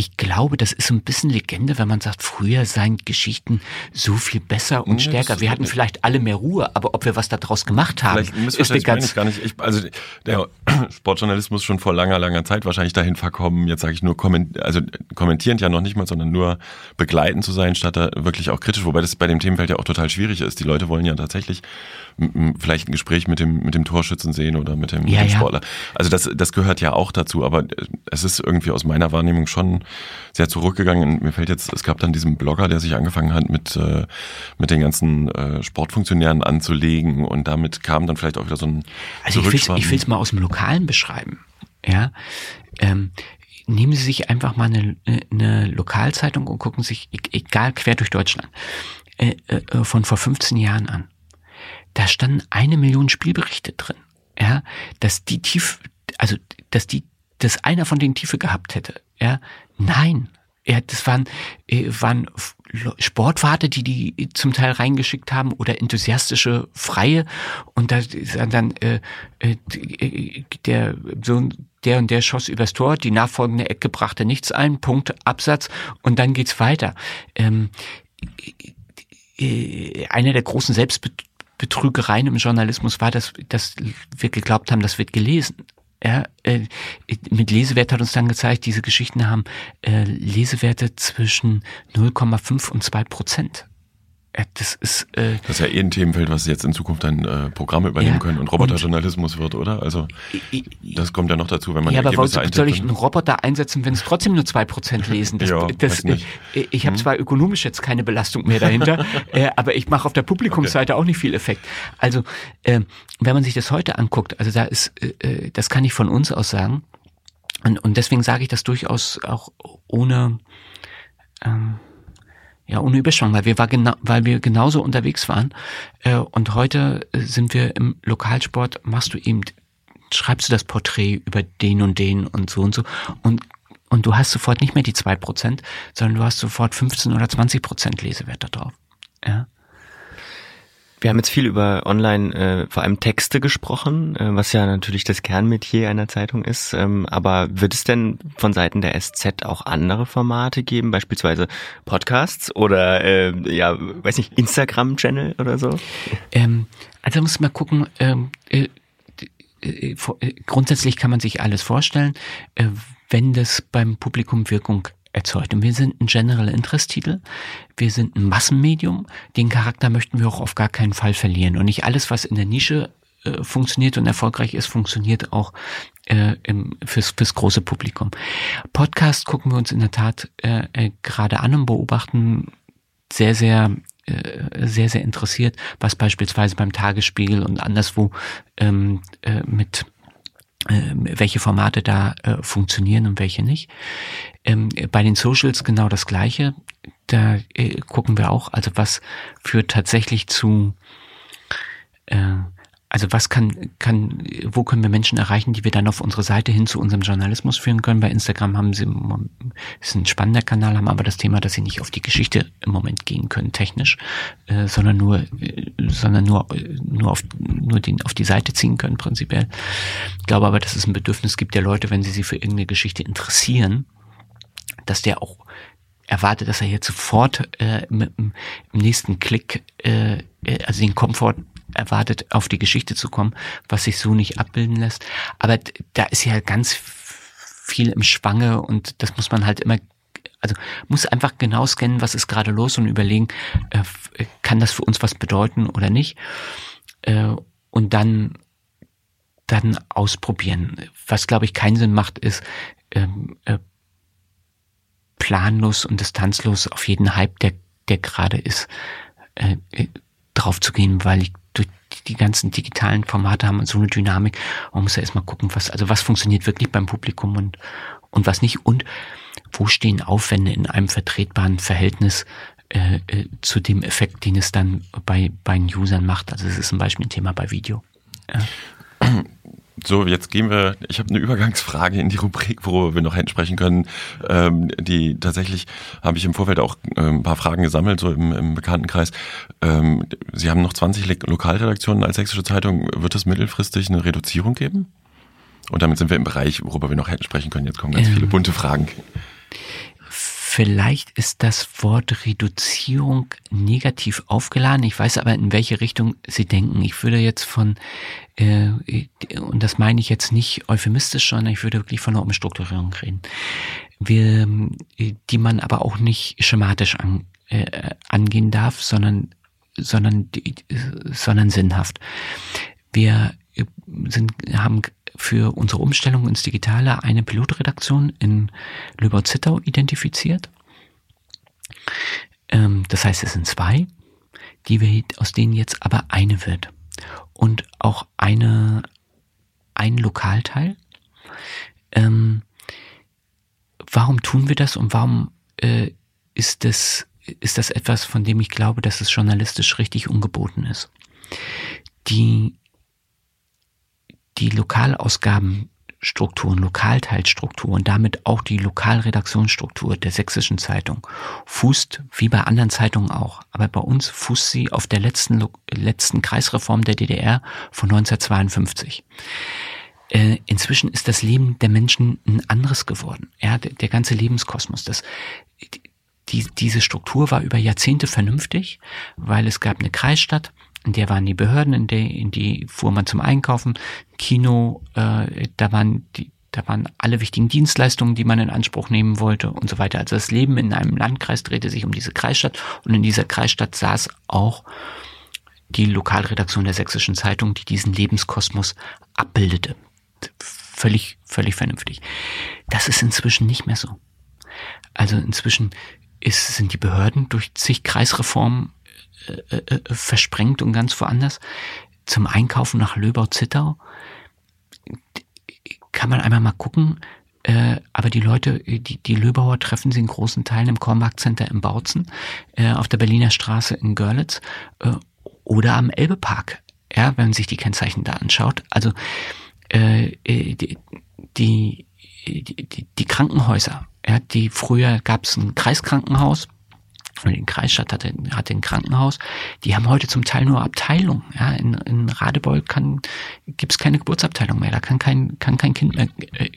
Ich glaube, das ist so ein bisschen Legende, wenn man sagt, früher seien Geschichten so viel besser und ja, stärker. Wir hatten vielleicht alle mehr Ruhe, aber ob wir was daraus gemacht haben, ist eine ganz... Ich gar nicht. Ich, also der Sportjournalismus schon vor langer, langer Zeit wahrscheinlich dahin verkommen, jetzt sage ich nur, komment, also kommentierend ja noch nicht mal, sondern nur begleitend zu sein, statt da wirklich auch kritisch, wobei das bei dem Themenfeld ja auch total schwierig ist. Die Leute wollen ja tatsächlich vielleicht ein Gespräch mit dem, mit dem Torschützen sehen oder mit dem, ja, mit dem Sportler. Also das, das gehört ja auch dazu, aber es ist irgendwie aus meiner Wahrnehmung schon sehr zurückgegangen. Mir fällt jetzt, es gab dann diesen Blogger, der sich angefangen hat, mit, äh, mit den ganzen äh, Sportfunktionären anzulegen und damit kam dann vielleicht auch wieder so ein Also ich will es mal aus dem Lokalen beschreiben. Ja, ähm, nehmen Sie sich einfach mal eine, eine Lokalzeitung und gucken sich, e-, egal quer durch Deutschland, äh, äh, von vor 15 Jahren an da standen eine Million Spielberichte drin. Ja, dass die tief, also, dass die, dass einer von denen Tiefe gehabt hätte. Ja, nein. Ja, das waren, äh, waren Sportwarte, die die zum Teil reingeschickt haben oder enthusiastische Freie und da dann äh, äh, der so der und der schoss übers Tor, die nachfolgende Ecke brachte nichts ein, Punkt Absatz und dann geht's weiter. Ähm, äh, einer der großen Selbstbet Betrügereien im Journalismus war, dass, dass wir geglaubt haben, das wird gelesen. Ja, äh, mit Lesewert hat uns dann gezeigt, diese Geschichten haben äh, Lesewerte zwischen 0,5 und 2 Prozent. Das ist. Äh, das ist ja eh ein Themenfeld, was jetzt in Zukunft dann äh, Programme übernehmen Ja, können und Roboterjournalismus wird, oder? Also das kommt ja noch dazu, wenn man ja, aber warum soll ich einen Roboter einsetzen, wenn es trotzdem nur zwei Prozent lesen? Das, Ja, das, nicht. äh, ich habe zwar ökonomisch jetzt keine Belastung mehr dahinter, äh, aber ich mache auf der Publikumsseite auch nicht viel Effekt. Also äh, wenn man sich das heute anguckt, also da ist, äh, äh, das kann ich von uns aus sagen, und, und deswegen sage ich das durchaus auch ohne ähm, ja, ohne Überschwang, weil wir, war genau, weil wir genauso unterwegs waren. Äh, und heute äh, sind wir im Lokalsport, machst du eben, schreibst du das Porträt über den und den und so und so. Und, und du hast sofort nicht mehr die zwei Prozent, sondern du hast sofort 15 oder 20 Prozent Lesewert da drauf. Ja. Wir haben jetzt viel über online, äh, vor allem Texte gesprochen, äh, was ja natürlich das Kernmetier einer Zeitung ist. Ähm, aber wird es denn von Seiten der SZ auch andere Formate geben, beispielsweise Podcasts oder äh, ja, weiß nicht, Instagram-Channel oder so? Ähm, also muss man gucken, ähm, äh, äh, äh, grundsätzlich kann man sich alles vorstellen, äh, wenn das beim Publikum Wirkung erzeugt. Und wir sind ein General Interest Titel, wir sind ein Massenmedium, den Charakter möchten wir auch auf gar keinen Fall verlieren. Und nicht alles, was in der Nische äh, funktioniert und erfolgreich ist, funktioniert auch äh, im, fürs, fürs große Publikum. Podcast gucken wir uns in der Tat äh, äh, gerade an und beobachten sehr, sehr, äh, sehr, sehr interessiert, was beispielsweise beim Tagesspiegel und anderswo ähm, äh, mit welche Formate da äh, funktionieren und welche nicht. Ähm, bei den Socials genau das Gleiche. Da äh, gucken wir auch, also was führt tatsächlich zu äh, also was kann, kann, wo können wir Menschen erreichen, die wir dann auf unsere Seite hin zu unserem Journalismus führen können? Bei Instagram haben sie, ist ein spannender Kanal, haben aber das Thema, dass sie nicht auf die Geschichte im Moment gehen können, technisch, äh, sondern nur, äh, sondern nur, äh, nur auf, nur den, auf die Seite ziehen können, prinzipiell. Ich glaube aber, dass es ein Bedürfnis gibt der Leute, wenn sie sich für irgendeine Geschichte interessieren, dass der auch erwartet, dass er jetzt sofort äh, mit, im nächsten Klick, äh, äh, also den Komfort erwartet, auf die Geschichte zu kommen, was sich so nicht abbilden lässt. Aber da ist ja ganz viel im Schwange und das muss man halt immer, also muss einfach genau scannen, was ist gerade los und überlegen, äh, kann das für uns was bedeuten oder nicht. Äh, und dann dann ausprobieren. Was glaube ich keinen Sinn macht, ist ähm, äh, planlos und distanzlos auf jeden Hype, der, der gerade ist, äh, drauf zu gehen, weil ich durch die ganzen digitalen Formate haben so eine Dynamik. Man muss ja erstmal gucken, was, also was funktioniert wirklich beim Publikum und, und was nicht und wo stehen Aufwände in einem vertretbaren Verhältnis äh, äh, zu dem Effekt, den es dann bei, bei den Usern macht. Also es ist zum Beispiel ein Thema bei Video. So, jetzt gehen wir, ich habe eine Übergangsfrage in die Rubrik, worüber wir noch hätten sprechen können. Ähm, die tatsächlich habe ich im Vorfeld auch ähm, ein paar Fragen gesammelt, so im, im Bekanntenkreis. Ähm, Sie haben noch 20 Le Lokalredaktionen als Sächsische Zeitung. Wird es mittelfristig eine Reduzierung geben? Und damit sind wir im Bereich, worüber wir noch hätten sprechen können. Jetzt kommen ganz Ähm. viele bunte Fragen. Vielleicht ist das Wort Reduzierung negativ aufgeladen. Ich weiß aber, in welche Richtung Sie denken. Ich würde jetzt von, äh, und das meine ich jetzt nicht euphemistisch, sondern ich würde wirklich von einer Umstrukturierung reden. Wir, die man aber auch nicht schematisch an, äh, angehen darf, sondern, sondern, sondern sinnhaft. Wir äh, sind, haben für unsere Umstellung ins Digitale eine Pilotredaktion in Lübau-Zittau identifiziert. Ähm, das heißt, es sind zwei, die wir, aus denen jetzt aber eine wird. Und auch eine, ein Lokalteil. Ähm, warum tun wir das und warum äh, ist das, ist das etwas, von dem ich glaube, dass es journalistisch richtig ungeboten ist? Die die Lokalausgabenstrukturen, Lokalteilstruktur und damit auch die Lokalredaktionsstruktur der Sächsischen Zeitung fußt, wie bei anderen Zeitungen auch, aber bei uns fußt sie auf der letzten, letzten Kreisreform der DDR von 1952. Äh, inzwischen ist das Leben der Menschen ein anderes geworden. Ja, der, der ganze Lebenskosmos, das, die, diese Struktur war über Jahrzehnte vernünftig, weil es gab eine Kreisstadt, in der waren die Behörden, in, der, in die fuhr man zum Einkaufen, Kino, äh, da waren die, Da waren alle wichtigen Dienstleistungen, die man in Anspruch nehmen wollte und so weiter. Also das Leben in einem Landkreis drehte sich um diese Kreisstadt und in dieser Kreisstadt saß auch die Lokalredaktion der Sächsischen Zeitung, die diesen Lebenskosmos abbildete. Völlig, völlig vernünftig. Das ist inzwischen nicht mehr so. Also inzwischen ist, sind die Behörden durch zig Kreisreformen äh, äh, versprengt und ganz woanders. Zum Einkaufen nach Löbau-Zittau kann man einmal mal gucken, äh, aber die Leute, die, die Löbauer treffen sie in großen Teilen im Kormarkt-Center in Bautzen, äh, auf der Berliner Straße in Görlitz äh, oder am Elbepark, ja, wenn man sich die Kennzeichen da anschaut. Also äh, äh die, die, die, die Krankenhäuser, ja, die früher gab es ein Kreiskrankenhaus, die Kreisstadt hatte, hatte ein Krankenhaus, die haben heute zum Teil nur Abteilungen. Ja, in, in Radebeul kann, gibt's keine Geburtsabteilung mehr, da kann kein, kann kein Kind mehr äh,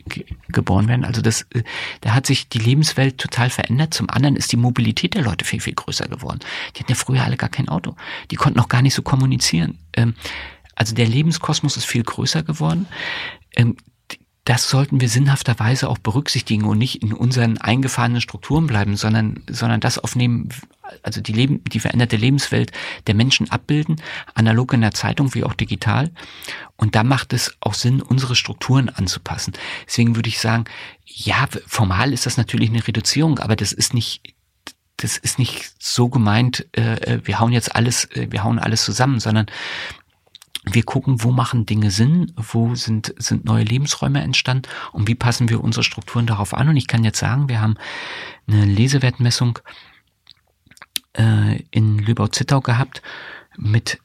geboren werden. Also das, äh, da hat sich die Lebenswelt total verändert. Zum anderen ist die Mobilität der Leute viel, viel größer geworden. Die hatten ja früher alle gar kein Auto. Die konnten auch gar nicht so kommunizieren. Ähm, also der Lebenskosmos ist viel größer geworden. Ähm, das sollten wir sinnhafterweise auch berücksichtigen und nicht in unseren eingefahrenen Strukturen bleiben, sondern, sondern das aufnehmen, also die Leben, die veränderte Lebenswelt der Menschen abbilden, analog in der Zeitung wie auch digital. Und da macht es auch Sinn, unsere Strukturen anzupassen. Deswegen würde ich sagen, ja, formal ist das natürlich eine Reduzierung, aber das ist nicht, das ist nicht so gemeint, äh, äh wir hauen jetzt alles, äh, wir hauen alles zusammen, sondern wir gucken, wo machen Dinge Sinn, wo sind, sind neue Lebensräume entstanden und wie passen wir unsere Strukturen darauf an. Und ich kann jetzt sagen, wir haben eine Lesewertmessung äh, in Lübau-Zittau gehabt mit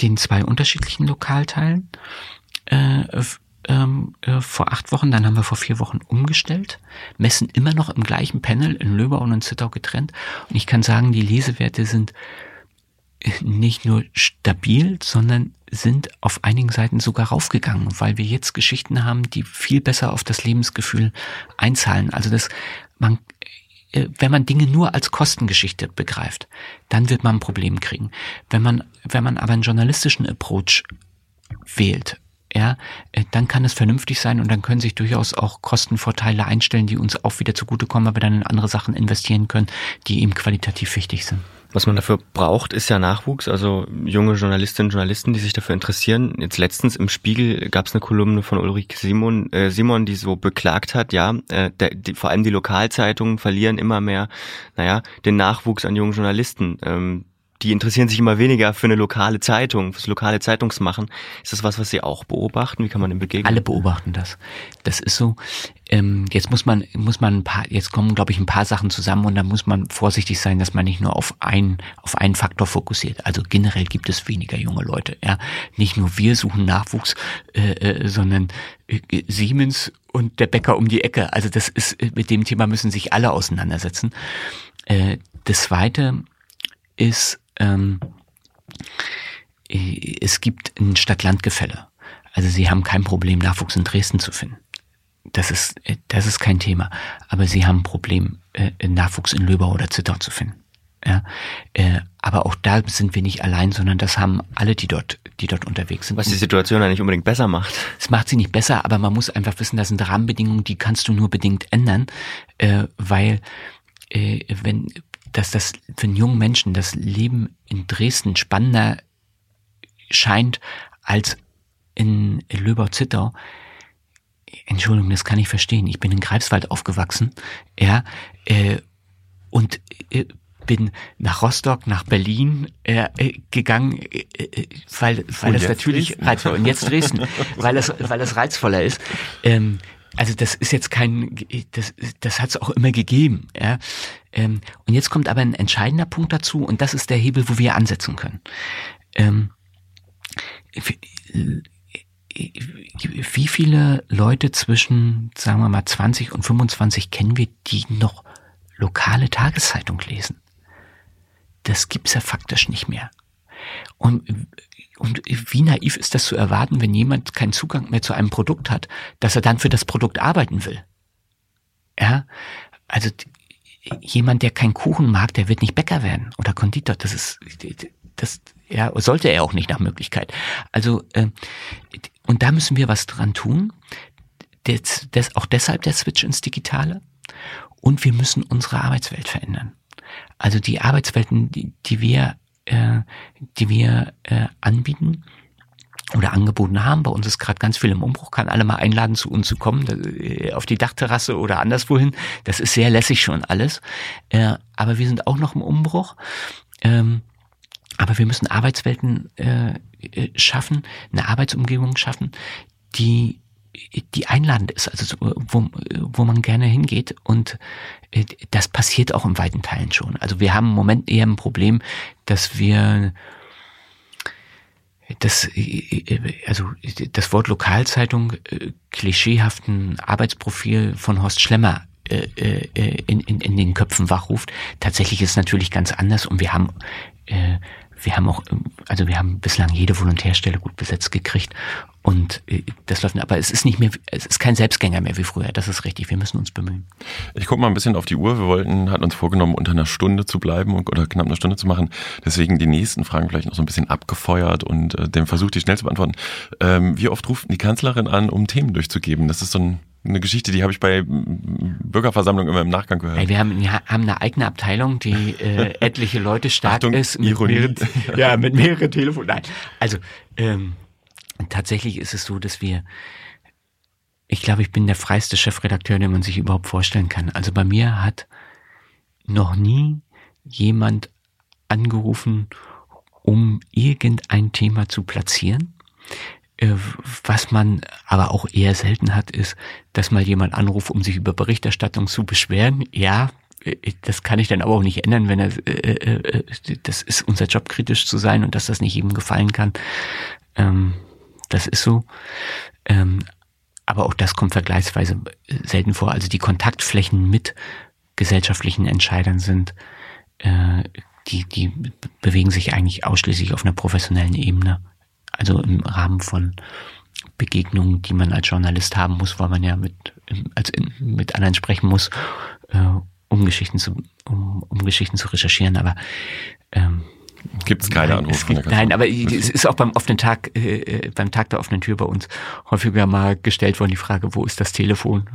den zwei unterschiedlichen Lokalteilen äh, ähm, äh, vor acht Wochen, dann haben wir vor vier Wochen umgestellt, messen immer noch im gleichen Panel in Löbau und in Zittau getrennt. Und ich kann sagen, die Lesewerte sind nicht nur stabil, sondern sind auf einigen Seiten sogar raufgegangen, weil wir jetzt Geschichten haben, die viel besser auf das Lebensgefühl einzahlen. Also das, man, äh, wenn man Dinge nur als Kostengeschichte begreift, dann wird man ein Problem kriegen. Wenn man, wenn man aber einen journalistischen Approach wählt, ja, äh, dann kann es vernünftig sein und dann können sich durchaus auch Kostenvorteile einstellen, die uns auch wieder zugutekommen, weil wir dann in andere Sachen investieren können, die eben qualitativ wichtig sind. Was man dafür braucht, ist ja Nachwuchs, also junge Journalistinnen und Journalisten, die sich dafür interessieren. Jetzt letztens im Spiegel gab es eine Kolumne von Ulrike Simon, äh, Simon, die so beklagt hat, ja, äh, der, die, vor allem die Lokalzeitungen verlieren immer mehr, naja, den Nachwuchs an jungen Journalisten. Ähm, die interessieren sich immer weniger für eine lokale Zeitung, fürs lokale Zeitungsmachen. Ist das was, was Sie auch beobachten? Wie kann man dem begegnen? Alle beobachten das. Das ist so. Ähm, jetzt muss man, muss man ein paar, jetzt kommen, glaube ich, ein paar Sachen zusammen und da muss man vorsichtig sein, dass man nicht nur auf einen, auf einen Faktor fokussiert. Also generell gibt es weniger junge Leute. Ja, nicht nur wir suchen Nachwuchs, äh, äh, sondern äh, Siemens und der Bäcker um die Ecke. Also das ist mit dem Thema müssen sich alle auseinandersetzen. Äh, das zweite ist ähm, es gibt ein Stadt-Land-Gefälle. Also sie haben kein Problem, Nachwuchs in Dresden zu finden. Das ist, das ist kein Thema. Aber sie haben ein Problem, äh, Nachwuchs in Löbau oder Zittau zu finden. Ja, äh, aber auch da sind wir nicht allein, sondern das haben alle, die dort, die dort unterwegs sind. Was die Situation ja nicht unbedingt besser macht. Es macht sie nicht besser, aber man muss einfach wissen, das sind Rahmenbedingungen, die kannst du nur bedingt ändern, äh, weil äh, wenn dass das für einen jungen Menschen das Leben in Dresden spannender scheint als in Löbau-Zittau. Entschuldigung, das kann ich verstehen. Ich bin in Greifswald aufgewachsen, ja, äh, und äh, bin nach Rostock, nach Berlin äh, gegangen, äh, äh weil, weil das natürlich reizvoll und jetzt Dresden, weil das, weil das reizvoller ist. Ähm, also das ist jetzt kein, das, das hat es auch immer gegeben. Ja? Ähm, und jetzt kommt aber ein entscheidender Punkt dazu und das ist der Hebel, wo wir ansetzen können. Ähm, wie viele Leute zwischen, sagen wir mal, 20 und 25 kennen wir, die noch lokale Tageszeitung lesen? Das gibt's ja faktisch nicht mehr. Und und wie naiv ist das zu erwarten, wenn jemand keinen Zugang mehr zu einem Produkt hat, dass er dann für das Produkt arbeiten will? Ja, also jemand, der keinen Kuchen mag, der wird nicht Bäcker werden oder Konditor. Das ist, das, ja, sollte er auch nicht nach Möglichkeit. Also, äh, und da müssen wir was dran tun. des, des, auch deshalb der Switch ins Digitale. Und wir müssen unsere Arbeitswelt verändern. Also die Arbeitswelten, die, die wir, äh, die wir äh, anbieten, oder angeboten haben. Bei uns ist gerade ganz viel im Umbruch, kann alle mal einladen, zu uns zu kommen, äh, auf die Dachterrasse oder anderswohin. Das ist sehr lässig schon alles. Äh, aber wir sind auch noch im Umbruch. Ähm, aber wir müssen Arbeitswelten äh, äh schaffen, eine Arbeitsumgebung schaffen, die die einladend ist, also wo, wo man gerne hingeht und äh, das passiert auch in weiten Teilen schon. Also wir haben im Moment eher ein Problem, dass wir das, also das Wort Lokalzeitung klischeehaften Arbeitsprofil von Horst Schlemmer in, in, in den Köpfen wachruft. Tatsächlich ist es natürlich ganz anders und wir haben wir haben auch, also wir haben bislang jede Volontärstelle gut besetzt gekriegt und äh, das läuft, aber es ist nicht mehr, es ist kein Selbstgänger mehr wie früher. Das ist richtig. Wir müssen uns bemühen. Ich gucke mal ein bisschen auf die Uhr. Wir wollten, hatten uns vorgenommen, unter einer Stunde zu bleiben oder knapp eine Stunde zu machen. Deswegen die nächsten Fragen vielleicht noch so ein bisschen abgefeuert und äh, den Versuch, die schnell zu beantworten. Ähm, wie oft ruft die Kanzlerin an, um Themen durchzugeben? Das ist so ein eine Geschichte, die habe ich bei Bürgerversammlungen immer im Nachgang gehört. Hey, wir haben, haben eine eigene Abteilung, die äh, etliche Leute stark Achtung, ist. Mit Ironie. Mehreren, ja, mit mehreren Telefonen. Nein, also ähm, tatsächlich ist es so, dass wir, ich glaube, ich bin der freiste Chefredakteur, den man sich überhaupt vorstellen kann. Also bei mir hat noch nie jemand angerufen, um irgendein Thema zu platzieren. Äh, was man aber auch eher selten hat, ist, dass mal jemand anruft, um sich über Berichterstattung zu beschweren. Ja, äh, das kann ich dann aber auch nicht ändern, wenn er, äh, das ist unser Job, kritisch zu sein und dass das nicht jedem gefallen kann. Ähm, das ist so. Ähm, aber auch das kommt vergleichsweise selten vor. Also die Kontaktflächen mit gesellschaftlichen Entscheidern sind, die, die bewegen sich eigentlich ausschließlich auf einer professionellen Ebene. Also im Rahmen von Begegnungen, die man als Journalist haben muss, weil man ja mit, also mit anderen sprechen muss, äh, um Geschichten zu, um, um Geschichten zu recherchieren. Aber ähm, Gibt es keine Anrufe von der Nein, aber es ist auch beim offenen Tag, äh, äh, beim Tag der offenen Tür bei uns häufiger mal gestellt worden die Frage, wo ist das Telefon?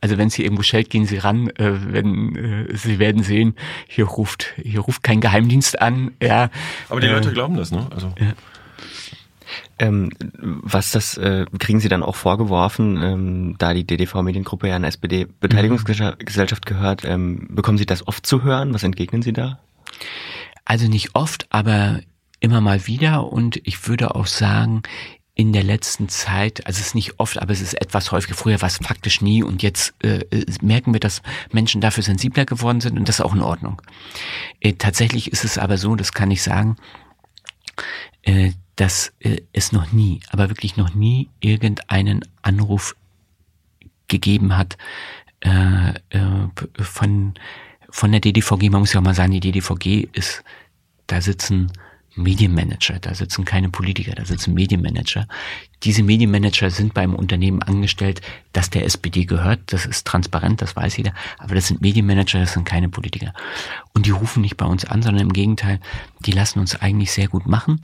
Also wenn es hier irgendwo schellt, gehen Sie ran. Äh, wenn äh, Sie werden sehen, hier ruft, hier ruft kein Geheimdienst an. Ja. Aber die Leute glauben das, ne? Also. Ja. Ähm, was das äh, kriegen Sie dann auch vorgeworfen, ähm, da die DDV-Mediengruppe ja einer SPD-Beteiligungsgesellschaft gehört, ähm, bekommen Sie das oft zu hören? Was entgegnen Sie da? Also nicht oft, aber immer mal wieder und ich würde auch sagen, in der letzten Zeit, also es ist nicht oft, aber es ist etwas häufiger. Früher war es faktisch nie und jetzt äh, merken wir, dass Menschen dafür sensibler geworden sind und das ist auch in Ordnung. Äh, tatsächlich ist es aber so, das kann ich sagen, äh, dass äh, es noch nie, aber wirklich noch nie irgendeinen Anruf gegeben hat äh, von von der DDVG. Man muss ja auch mal sagen, die DDVG ist, da sitzen Medienmanager, da sitzen keine Politiker, da sitzen Medienmanager. Diese Medienmanager sind beim Unternehmen angestellt, das der SPD gehört, das ist transparent, das weiß jeder, aber das sind Medienmanager, das sind keine Politiker. Und die rufen nicht bei uns an, sondern im Gegenteil, die lassen uns eigentlich sehr gut machen.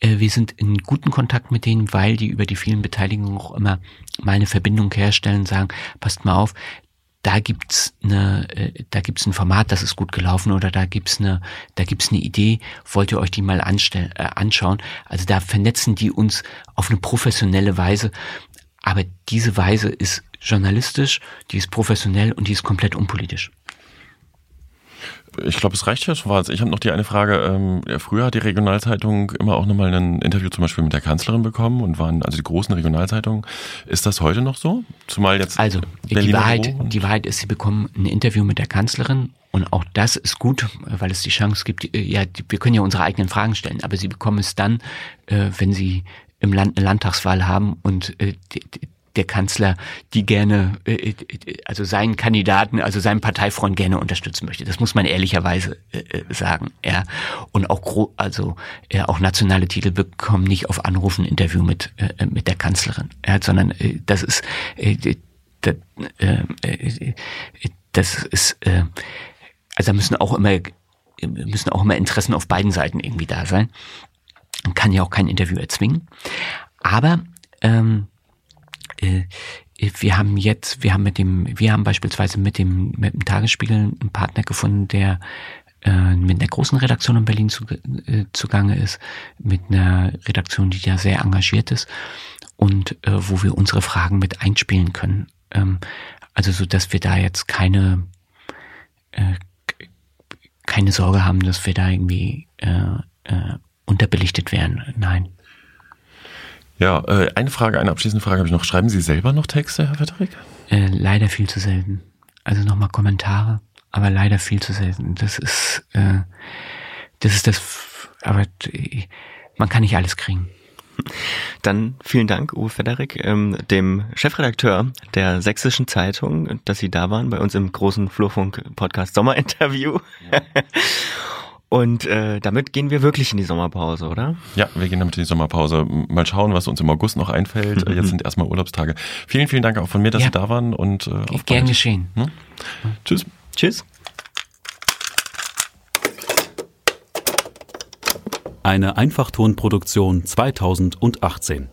Äh, wir sind in guten Kontakt mit denen, weil die über die vielen Beteiligungen auch immer mal eine Verbindung herstellen, sagen, passt mal auf, da gibt's eine, äh, da gibt's ein Format, das ist gut gelaufen oder da gibt's eine, da gibt's eine Idee, wollt ihr euch die mal anstellen, äh, anschauen? Also da vernetzen die uns auf eine professionelle Weise, aber diese Weise ist journalistisch, die ist professionell und die ist komplett unpolitisch. Ich glaube, es reicht ja schon. Ich habe noch die eine Frage. Ähm, früher hat die Regionalzeitung immer auch nochmal ein Interview zum Beispiel mit der Kanzlerin bekommen und waren also die großen Regionalzeitungen. Ist das heute noch so? Zumal jetzt also die Wahrheit, die Wahrheit ist, sie bekommen ein Interview mit der Kanzlerin und auch das ist gut, weil es die Chance gibt. Ja, wir können ja unsere eigenen Fragen stellen, aber sie bekommen es dann, äh, wenn sie im Land eine Landtagswahl haben und äh, der Kanzler die gerne, äh, äh, also seinen Kandidaten, also seinen Parteifreund gerne unterstützen möchte. Das muss man ehrlicherweise äh, sagen. Ja. Und auch also ja, auch nationale Titel bekommen nicht auf Anrufen Interview mit mit der Kanzlerin, ja, sondern das ist das, das ist also da müssen auch immer müssen auch immer Interessen auf beiden Seiten irgendwie da sein. Man kann ja auch kein Interview erzwingen. Aber ähm, äh, wir haben jetzt, wir haben mit dem, wir haben beispielsweise mit dem, mit dem Tagesspiegel einen Partner gefunden, der äh, mit einer großen Redaktion in Berlin zu, äh, zugange ist, mit einer Redaktion, die ja sehr engagiert ist und äh, wo wir unsere Fragen mit einspielen können. Ähm, also so, dass wir da jetzt keine äh, keine Sorge haben, dass wir da irgendwie äh, äh, unterbelichtet werden. Nein. Ja, äh, eine Frage, eine abschließende Frage habe ich noch. Schreiben Sie selber noch Texte, Herr Wetterig? Äh, leider viel zu selten. Also nochmal Kommentare, aber leider viel zu selten. Das ist, äh, das ist das, aber man kann nicht alles kriegen. Dann vielen Dank, Uwe Federik, ähm, dem Chefredakteur der Sächsischen Zeitung, dass Sie da waren bei uns im großen Flurfunk-Podcast Sommerinterview. Ja. Und äh, damit gehen wir wirklich in die Sommerpause, oder? Ja, wir gehen damit in die Sommerpause. Mal schauen, was uns im August noch einfällt. Jetzt sind erstmal Urlaubstage. Vielen, vielen Dank auch von mir, dass ja. Sie da waren und äh, auf Gern geschehen. Hm? Tschüss. Tschüss. Eine Einfachtonproduktion 2018.